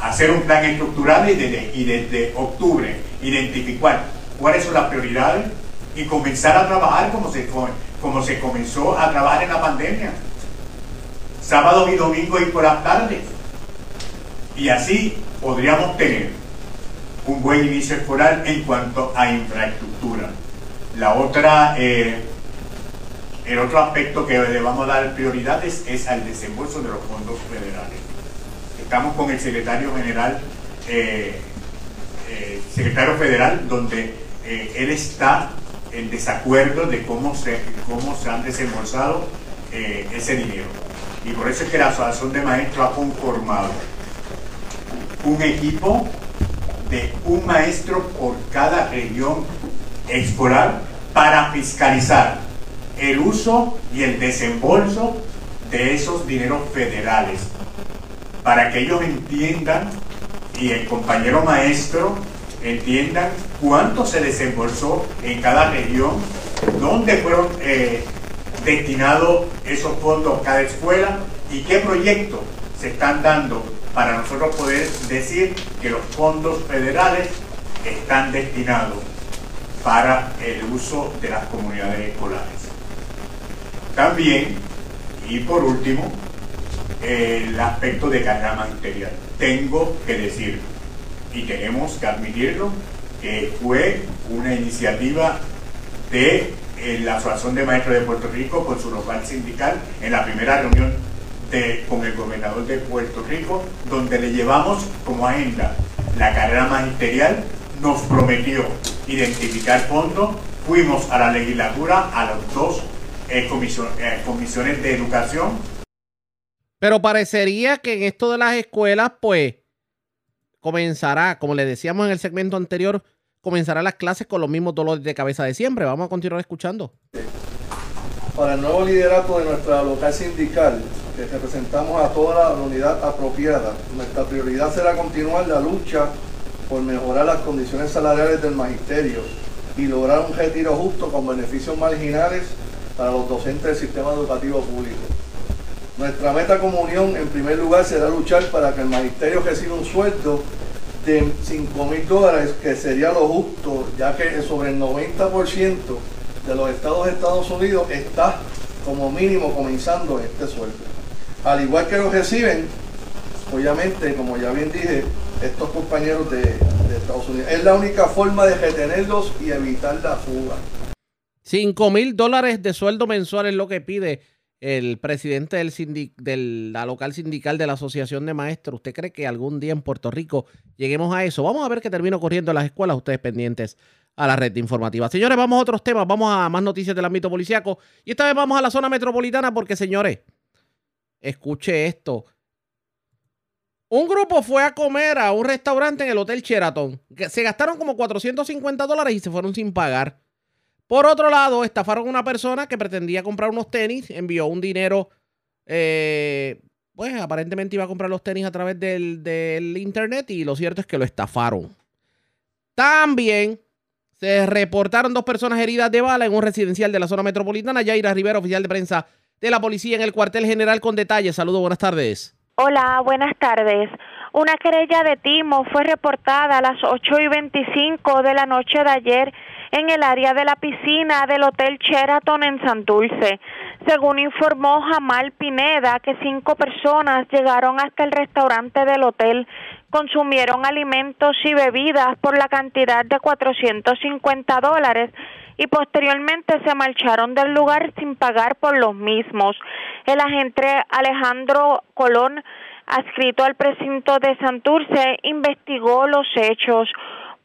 hacer un plan estructural y desde, y desde octubre identificar cuáles son las prioridades y comenzar a trabajar como se, como se comenzó a trabajar en la pandemia. Sábados y domingos y por las tardes. Y así podríamos tener un buen inicio escolar en cuanto a infraestructura. La otra, eh, el otro aspecto que le vamos a dar prioridades es al desembolso de los fondos federales. Estamos con el secretario general, eh, eh, secretario federal, donde él está en desacuerdo de cómo se, cómo se han desembolsado ese dinero. Y por eso es que la Asociación de Maestros ha conformado un equipo de un maestro por cada región escolar para fiscalizar el uso y el desembolso de esos dineros federales, para que ellos entiendan y el compañero maestro entiendan cuánto se desembolsó en cada región, dónde fueron eh, destinados esos fondos cada escuela y qué proyectos se están dando para nosotros poder decir que los fondos federales están destinados para el uso de las comunidades escolares. También, y por último, el aspecto de carga magisterial. Tengo que decir, y tenemos que admitirlo, que fue una iniciativa de la Asociación de Maestros de Puerto Rico con su local sindical en la primera reunión con el gobernador de Puerto Rico, donde le llevamos como agenda la carrera magisterial, nos prometió identificar fondos, fuimos a la legislatura, a las dos eh, eh, comisiones de educación. Pero parecería que en esto de las escuelas, pues, comenzará, como le decíamos en el segmento anterior, comenzará las clases con los mismos dolores de cabeza de siempre. Vamos a continuar escuchando. Para el nuevo liderato de nuestra local sindical, que representamos a toda la unidad apropiada, nuestra prioridad será continuar la lucha por mejorar las condiciones salariales del magisterio y lograr un retiro justo con beneficios marginales para los docentes del sistema educativo público. Nuestra meta como unión, en primer lugar, será luchar para que el magisterio reciba un sueldo de 5 mil dólares, que sería lo justo, ya que sobre el 90% de los estados de Estados Unidos está como mínimo comenzando este sueldo. Al igual que lo reciben, obviamente, como ya bien dije, estos compañeros de, Estados Unidos. Es la única forma de retenerlos y evitar la fuga. 5 mil dólares de sueldo mensual es lo que pide el presidente del de la local sindical de la Asociación de Maestros. ¿Usted cree que algún día en Puerto Rico lleguemos a eso? Vamos a ver qué termino corriendo en las escuelas, ustedes pendientes a la red informativa. Señores, vamos a otros temas, vamos a más noticias del ámbito policiaco y esta vez vamos a la zona metropolitana porque, señores, escuche esto. Un grupo fue a comer a un restaurante en el Hotel Sheraton. Se gastaron como 450 dólares y se fueron sin pagar. Por otro lado, estafaron a una persona que pretendía comprar unos tenis, envió un dinero, eh, pues aparentemente iba a comprar los tenis a través del, del internet y lo cierto es que lo estafaron. También se reportaron dos personas heridas de bala en un residencial de la zona metropolitana. Yaira Rivera, oficial de prensa de la policía en el cuartel general con detalles. Saludos, buenas tardes. Hola, buenas tardes. Una querella de timo fue reportada a las 8 y 25 de la noche de ayer en el área de la piscina del Hotel Sheraton en Santurce. Según informó Jamal Pineda, que cinco personas llegaron hasta el restaurante del hotel, consumieron alimentos y bebidas por la cantidad de 450 dólares y posteriormente se marcharon del lugar sin pagar por los mismos. El agente Alejandro Colón, adscrito al precinto de Santurce, investigó los hechos.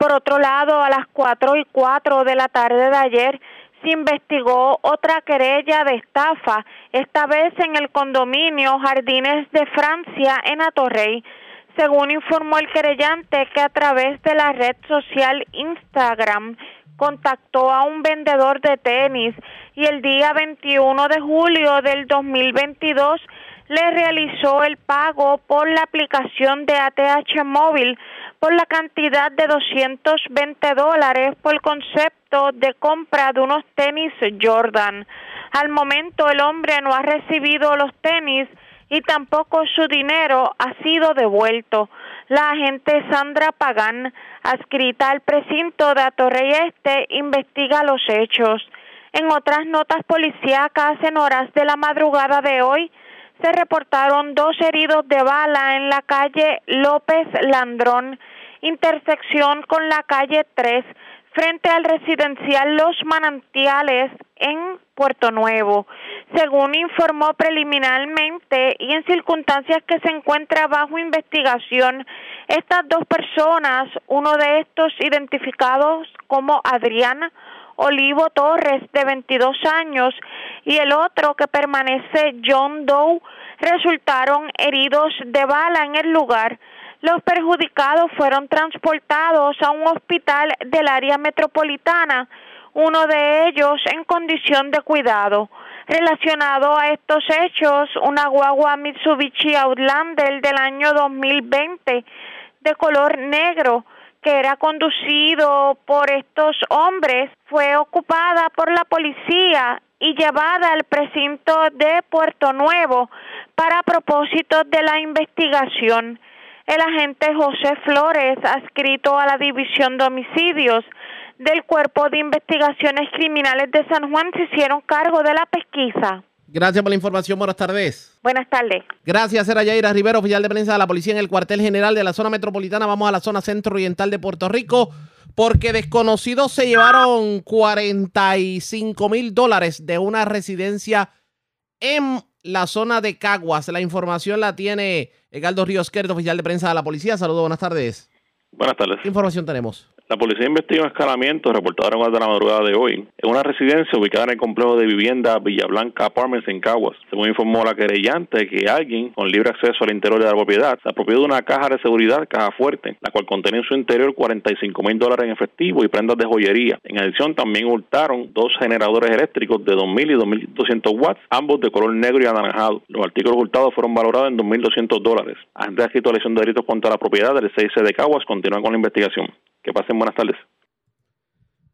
Por otro lado, a las cuatro y cuatro de la tarde de ayer se investigó otra querella de estafa, esta vez en el condominio Jardines de Francia en Atorrey. Según informó el querellante que a través de la red social Instagram contactó a un vendedor de tenis y el día 21 de julio del 2022 le realizó el pago por la aplicación de ATH móvil por la cantidad de 220 dólares por el concepto de compra de unos tenis Jordan. Al momento el hombre no ha recibido los tenis y tampoco su dinero ha sido devuelto. La agente Sandra Pagán, adscrita al precinto de Atorrey Este, investiga los hechos. En otras notas policíacas, en horas de la madrugada de hoy, se reportaron dos heridos de bala en la calle López Landrón, intersección con la calle 3, frente al residencial Los Manantiales en Puerto Nuevo. Según informó preliminarmente y en circunstancias que se encuentra bajo investigación, estas dos personas, uno de estos identificados como Adriana Olivo Torres, de 22 años, y el otro que permanece John Doe, resultaron heridos de bala en el lugar. Los perjudicados fueron transportados a un hospital del área metropolitana, uno de ellos en condición de cuidado. Relacionado a estos hechos, una guagua Mitsubishi Outlander del año 2020 de color negro que era conducido por estos hombres fue ocupada por la policía y llevada al precinto de Puerto Nuevo para propósitos de la investigación. El agente José Flores, adscrito a la División de Homicidios del Cuerpo de Investigaciones Criminales de San Juan, se hicieron cargo de la pesquisa. Gracias por la información. Buenas tardes. Buenas tardes. Gracias, era Yaira Rivero, oficial de prensa de la policía en el cuartel general de la zona metropolitana. Vamos a la zona centro-oriental de Puerto Rico porque desconocidos se llevaron 45 mil dólares de una residencia en la zona de Caguas. La información la tiene Edgardo Ríos Querdo, oficial de prensa de la policía. Saludos, buenas tardes. Buenas tardes. ¿Qué información tenemos? La policía investiga un escalamiento reportado horas de la madrugada de hoy en una residencia ubicada en el complejo de vivienda Villa Blanca Apartments en Caguas. Según informó la querellante que alguien con libre acceso al interior de la propiedad se apropió de una caja de seguridad, caja fuerte, la cual contenía en su interior 45 mil dólares en efectivo y prendas de joyería. En adición, también hurtaron dos generadores eléctricos de 2.000 y 2.200 watts, ambos de color negro y anaranjado. Los artículos hurtados fueron valorados en 2.200 dólares. De escrito de delitos contra la propiedad del 6C de Caguas continúan con la investigación. Que pasen buenas tardes.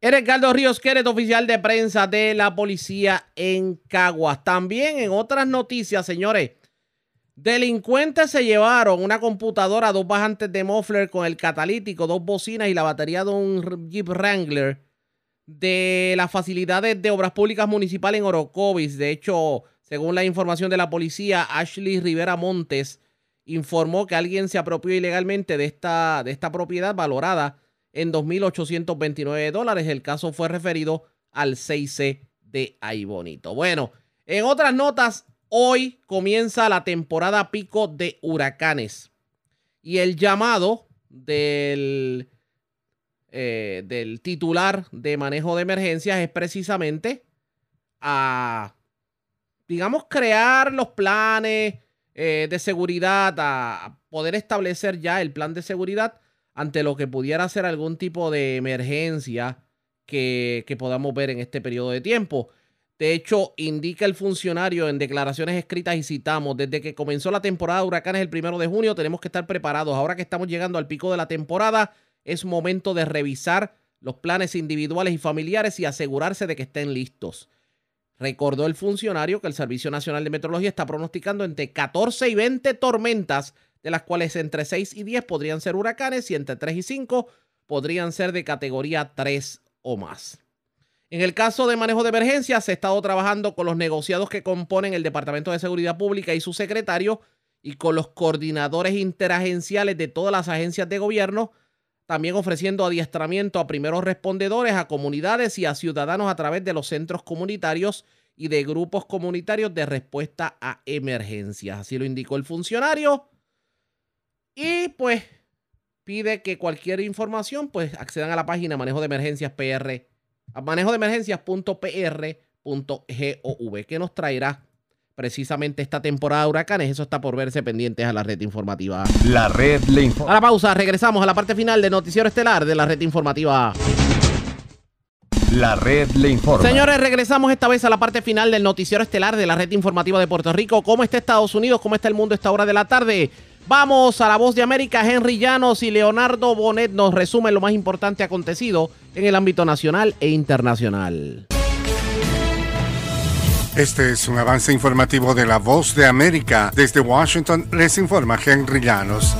Eres Ricardo Ríos Queret, oficial de prensa de la policía en Caguas. También en otras noticias, señores, delincuentes se llevaron una computadora, dos bajantes de muffler con el catalítico, dos bocinas y la batería de un Jeep Wrangler de las facilidades de obras públicas municipales en Orocovis. De hecho, según la información de la policía, Ashley Rivera Montes informó que alguien se apropió ilegalmente de esta, de esta propiedad valorada en 2.829 dólares. El caso fue referido al 6C de Ay Bonito. Bueno, en otras notas, hoy comienza la temporada pico de huracanes. Y el llamado del, eh, del titular de manejo de emergencias es precisamente a, digamos, crear los planes eh, de seguridad, a poder establecer ya el plan de seguridad ante lo que pudiera ser algún tipo de emergencia que, podamos ver en este periodo de tiempo. De hecho, indica el funcionario en declaraciones escritas y citamos, desde que comenzó la temporada de huracanes el primero de junio, tenemos que estar preparados. Ahora que estamos llegando al pico de la temporada, es momento de revisar los planes individuales y familiares y asegurarse de que estén listos. Recordó el funcionario que el Servicio Nacional de Meteorología está pronosticando entre 14 y 20 tormentas de las cuales entre 6 y 10 podrían ser huracanes y entre 3 y 5 podrían ser de categoría 3 o más. En el caso de manejo de emergencias, se ha estado trabajando con los negociados que componen el Departamento de Seguridad Pública y su secretario y con los coordinadores interagenciales de todas las agencias de gobierno, también ofreciendo adiestramiento a primeros respondedores, a comunidades y a ciudadanos a través de los centros comunitarios y de grupos comunitarios de respuesta a emergencias. Así lo indicó el funcionario. Y pues pide que cualquier información pues accedan a la página manejo de emergencias PR, manejo de emergencias.pr.gov, que nos traerá precisamente esta temporada de huracanes. Eso está por verse pendientes a la red informativa. La red le informa. A la pausa, regresamos a la parte final del noticiero estelar de la red informativa. La red le informa. Señores, regresamos esta vez a la parte final del noticiero estelar de la red informativa de Puerto Rico. ¿Cómo está Estados Unidos? ¿Cómo está el mundo a esta hora de la tarde? Vamos a la voz de América. Henry Llanos y Leonardo Bonet nos resumen lo más importante acontecido en el ámbito nacional e internacional. Este es un avance informativo de la voz de América. Desde Washington les informa Henry Llanos.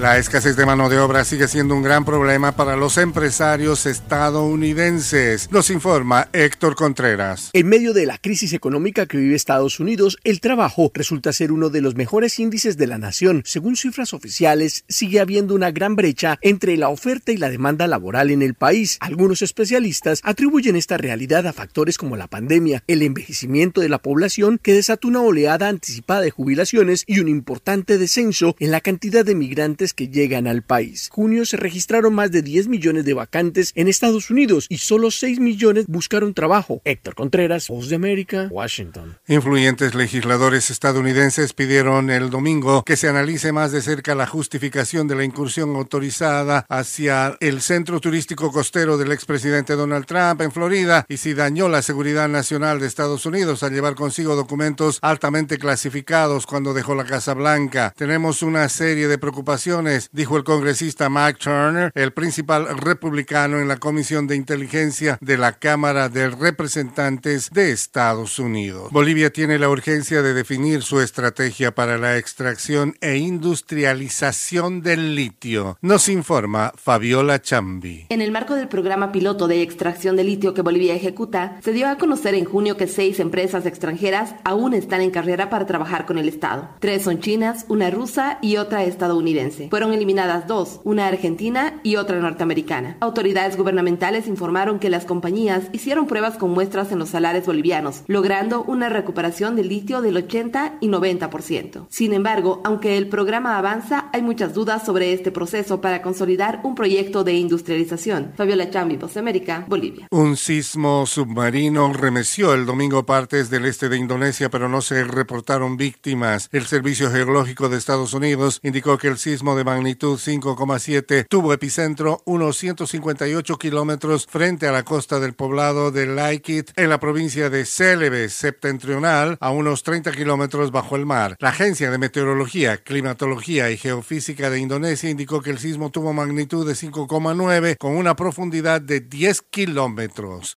La escasez de mano de obra sigue siendo un gran problema para los empresarios estadounidenses, nos informa Héctor Contreras. En medio de la crisis económica que vive Estados Unidos, el trabajo resulta ser uno de los mejores índices de la nación. Según cifras oficiales, sigue habiendo una gran brecha entre la oferta y la demanda laboral en el país. Algunos especialistas atribuyen esta realidad a factores como la pandemia, el envejecimiento de la población que desató una oleada anticipada de jubilaciones y un importante descenso en la cantidad de migrantes que llegan al país. Junio se registraron más de 10 millones de vacantes en Estados Unidos y solo 6 millones buscaron trabajo. Héctor Contreras, Voz de América, Washington. Influyentes legisladores estadounidenses pidieron el domingo que se analice más de cerca la justificación de la incursión autorizada hacia el centro turístico costero del expresidente Donald Trump en Florida y si dañó la seguridad nacional de Estados Unidos al llevar consigo documentos altamente clasificados cuando dejó la Casa Blanca. Tenemos una serie de preocupaciones dijo el congresista Mike Turner, el principal republicano en la Comisión de Inteligencia de la Cámara de Representantes de Estados Unidos. Bolivia tiene la urgencia de definir su estrategia para la extracción e industrialización del litio, nos informa Fabiola Chambi. En el marco del programa piloto de extracción de litio que Bolivia ejecuta, se dio a conocer en junio que seis empresas extranjeras aún están en carrera para trabajar con el Estado. Tres son chinas, una rusa y otra estadounidense. Fueron eliminadas dos, una argentina y otra norteamericana. Autoridades gubernamentales informaron que las compañías hicieron pruebas con muestras en los salares bolivianos, logrando una recuperación del litio del 80 y 90%. Sin embargo, aunque el programa avanza, hay muchas dudas sobre este proceso para consolidar un proyecto de industrialización. Fabiola Chambi, Voz América, Bolivia. Un sismo submarino remeció el domingo partes del este de Indonesia, pero no se reportaron víctimas. El Servicio Geológico de Estados Unidos indicó que el sismo de magnitud 5,7 tuvo epicentro unos 158 kilómetros frente a la costa del poblado de Laikit en la provincia de Celebes septentrional, a unos 30 kilómetros bajo el mar. La Agencia de Meteorología, Climatología y Geofísica de Indonesia indicó que el sismo tuvo magnitud de 5,9 con una profundidad de 10 kilómetros.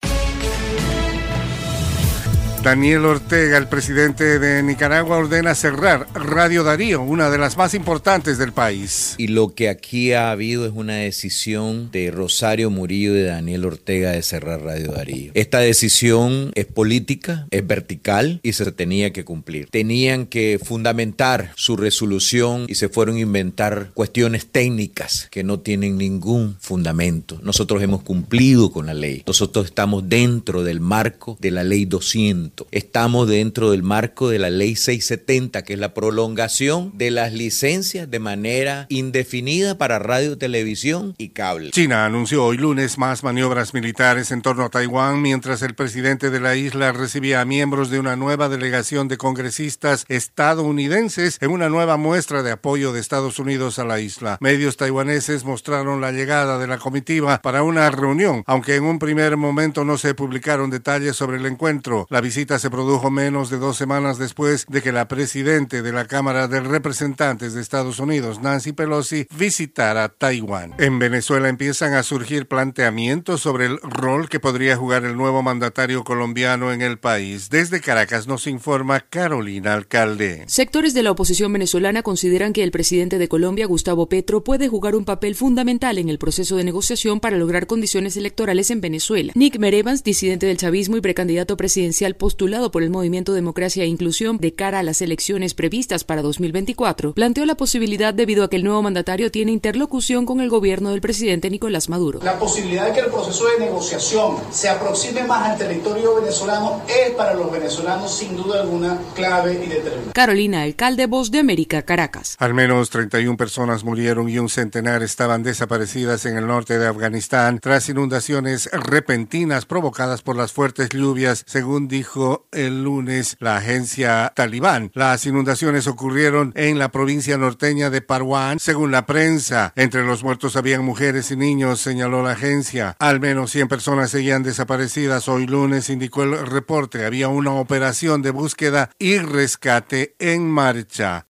Daniel Ortega, el presidente de Nicaragua, ordena cerrar Radio Darío, una de las más importantes del país. Y lo que aquí ha habido es una decisión de Rosario Murillo y de Daniel Ortega de cerrar Radio Darío. Esta decisión es política, es vertical y se tenía que cumplir. Tenían que fundamentar su resolución y se fueron a inventar cuestiones técnicas que no tienen ningún fundamento. Nosotros hemos cumplido con la ley. Nosotros estamos dentro del marco de la ley 200 Estamos dentro del marco de la ley 670, que es la prolongación de las licencias de manera indefinida para radio, televisión y cable. China anunció hoy lunes más maniobras militares en torno a Taiwán, mientras el presidente de la isla recibía a miembros de una nueva delegación de congresistas estadounidenses en una nueva muestra de apoyo de Estados Unidos a la isla. Medios taiwaneses mostraron la llegada de la comitiva para una reunión, aunque en un primer momento no se publicaron detalles sobre el encuentro. La visita visita se produjo menos de dos semanas después de que la presidente de la Cámara de Representantes de Estados Unidos, Nancy Pelosi, visitara Taiwán. En Venezuela empiezan a surgir planteamientos sobre el rol que podría jugar el nuevo mandatario colombiano en el país. Desde Caracas nos informa Carolina Alcalde. Sectores de la oposición venezolana consideran que el presidente de Colombia, Gustavo Petro, puede jugar un papel fundamental en el proceso de negociación para lograr condiciones electorales en Venezuela. Nick Merevans, disidente del chavismo y precandidato presidencial postulado por el Movimiento Democracia e Inclusión de cara a las elecciones previstas para 2024, planteó la posibilidad debido a que el nuevo mandatario tiene interlocución con el gobierno del presidente Nicolás Maduro. La posibilidad de que el proceso de negociación se aproxime más al territorio venezolano es para los venezolanos sin duda alguna clave y determinante. Carolina, alcalde Voz de América, Caracas. Al menos 31 personas murieron y un centenar estaban desaparecidas en el norte de Afganistán tras inundaciones repentinas provocadas por las fuertes lluvias, según dijo el lunes la agencia talibán. Las inundaciones ocurrieron en la provincia norteña de Parwan, según la prensa. Entre los muertos habían mujeres y niños, señaló la agencia. Al menos 100 personas seguían desaparecidas. Hoy lunes indicó el reporte. Había una operación de búsqueda y rescate en marcha.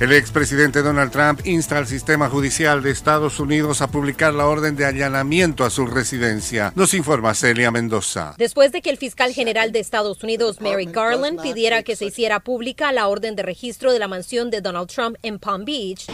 El expresidente Donald Trump insta al sistema judicial de Estados Unidos a publicar la orden de allanamiento a su residencia. Nos informa Celia Mendoza. Después de que el fiscal general de Estados Unidos, Mary Garland, pidiera que se hiciera pública la orden de registro de la mansión de Donald Trump en Palm Beach,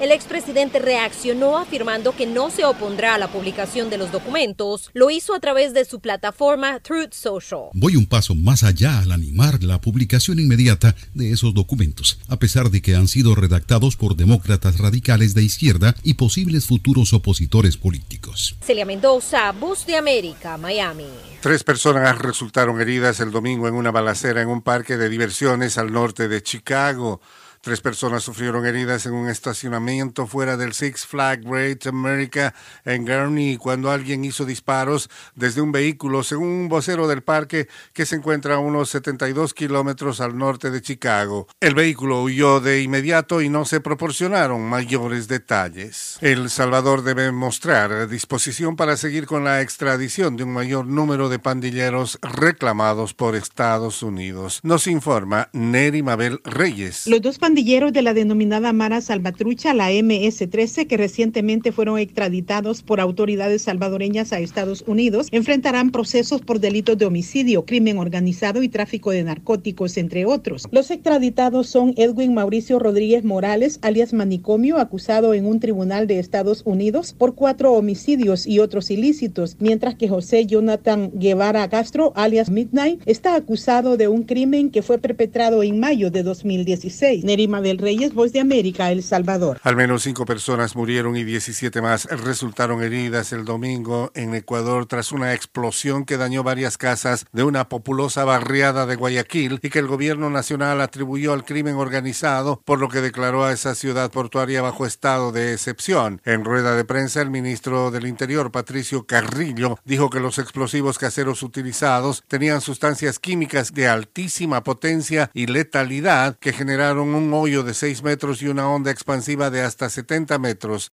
el expresidente reaccionó afirmando que no se opondrá a la publicación de los documentos. Lo hizo a través de su plataforma Truth Social. Voy un paso más allá al animar la publicación inmediata de esos documentos, a pesar de que han sido redactados por demócratas radicales de izquierda y posibles futuros opositores políticos. Celia Mendoza, Bus de América, Miami. Tres personas resultaron heridas el domingo en una balacera en un parque de diversiones al norte de Chicago. Tres personas sufrieron heridas en un estacionamiento fuera del Six Flag Great America en Gurney cuando alguien hizo disparos desde un vehículo, según un vocero del parque que se encuentra a unos 72 kilómetros al norte de Chicago. El vehículo huyó de inmediato y no se proporcionaron mayores detalles. El Salvador debe mostrar disposición para seguir con la extradición de un mayor número de pandilleros reclamados por Estados Unidos. Nos informa Neri Mabel Reyes. Pandilleros de la denominada Mara Salvatrucha, la MS-13, que recientemente fueron extraditados por autoridades salvadoreñas a Estados Unidos, enfrentarán procesos por delitos de homicidio, crimen organizado y tráfico de narcóticos, entre otros. Los extraditados son Edwin Mauricio Rodríguez Morales, alias Manicomio, acusado en un tribunal de Estados Unidos por cuatro homicidios y otros ilícitos, mientras que José Jonathan Guevara Castro, alias Midnight, está acusado de un crimen que fue perpetrado en mayo de 2016. Del Reyes, Voz de América, El Salvador. Al menos cinco personas murieron y 17 más resultaron heridas el domingo en Ecuador tras una explosión que dañó varias casas de una populosa barriada de Guayaquil y que el gobierno nacional atribuyó al crimen organizado, por lo que declaró a esa ciudad portuaria bajo estado de excepción. En rueda de prensa, el ministro del Interior, Patricio Carrillo, dijo que los explosivos caseros utilizados tenían sustancias químicas de altísima potencia y letalidad que generaron un hoyo de 6 metros y una onda expansiva de hasta 70 metros.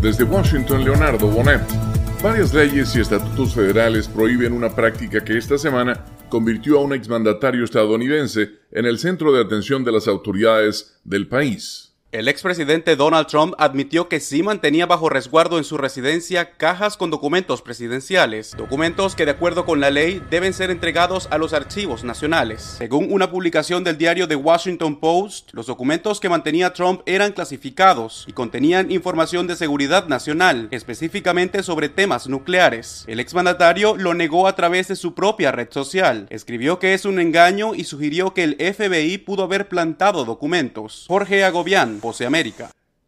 Desde Washington, Leonardo Bonet. Varias leyes y estatutos federales prohíben una práctica que esta semana convirtió a un exmandatario estadounidense en el centro de atención de las autoridades del país. El expresidente Donald Trump admitió que sí mantenía bajo resguardo en su residencia cajas con documentos presidenciales, documentos que de acuerdo con la ley deben ser entregados a los archivos nacionales. Según una publicación del diario The Washington Post, los documentos que mantenía Trump eran clasificados y contenían información de seguridad nacional, específicamente sobre temas nucleares. El exmandatario lo negó a través de su propia red social, escribió que es un engaño y sugirió que el FBI pudo haber plantado documentos. Jorge Agobián,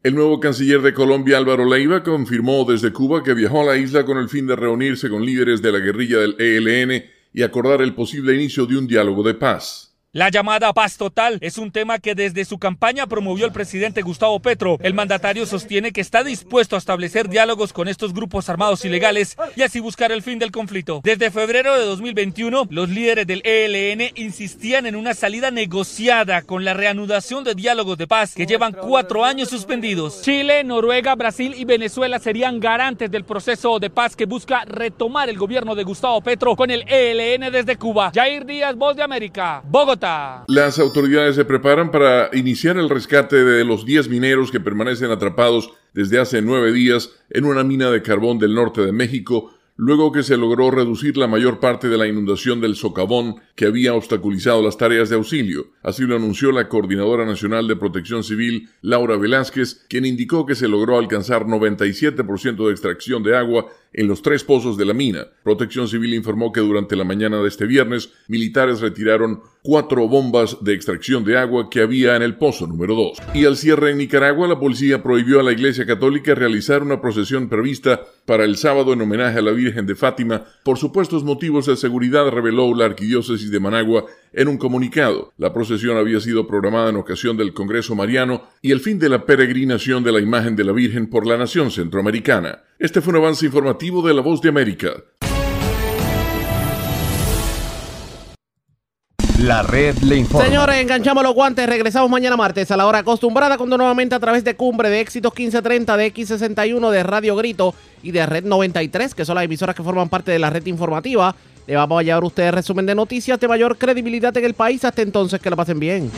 El nuevo canciller de Colombia, Álvaro Leiva, confirmó desde Cuba que viajó a la isla con el fin de reunirse con líderes de la guerrilla del ELN y acordar el posible inicio de un diálogo de paz. La llamada paz total es un tema que desde su campaña promovió el presidente Gustavo Petro. El mandatario sostiene que está dispuesto a establecer diálogos con estos grupos armados ilegales y así buscar el fin del conflicto. Desde febrero de 2021, los líderes del ELN insistían en una salida negociada con la reanudación de diálogos de paz que llevan cuatro años suspendidos. Chile, Noruega, Brasil y Venezuela serían garantes del proceso de paz que busca retomar el gobierno de Gustavo Petro con el ELN desde Cuba. Jair Díaz, Voz de América, Bogotá. Las autoridades se preparan para iniciar el rescate de los 10 mineros que permanecen atrapados desde hace nueve días en una mina de carbón del norte de México luego que se logró reducir la mayor parte de la inundación del socavón que había obstaculizado las tareas de auxilio. Así lo anunció la Coordinadora Nacional de Protección Civil, Laura Velázquez, quien indicó que se logró alcanzar 97% de extracción de agua en los tres pozos de la mina. Protección Civil informó que durante la mañana de este viernes, militares retiraron cuatro bombas de extracción de agua que había en el pozo número 2. Y al cierre en Nicaragua, la policía prohibió a la Iglesia Católica realizar una procesión prevista para el sábado en homenaje a la Virgen de Fátima por supuestos motivos de seguridad, reveló la Arquidiócesis de Managua en un comunicado. La procesión había sido programada en ocasión del Congreso Mariano y el fin de la peregrinación de la imagen de la Virgen por la nación centroamericana. Este fue un avance informativo de La Voz de América. La red le informa. Señores, enganchamos los guantes. Regresamos mañana martes a la hora acostumbrada, cuando nuevamente a través de Cumbre, de Éxitos 1530, de X61, de Radio Grito y de Red 93, que son las emisoras que forman parte de la red informativa, le vamos a llevar a ustedes resumen de noticias de mayor credibilidad en el país. Hasta entonces, que lo pasen bien.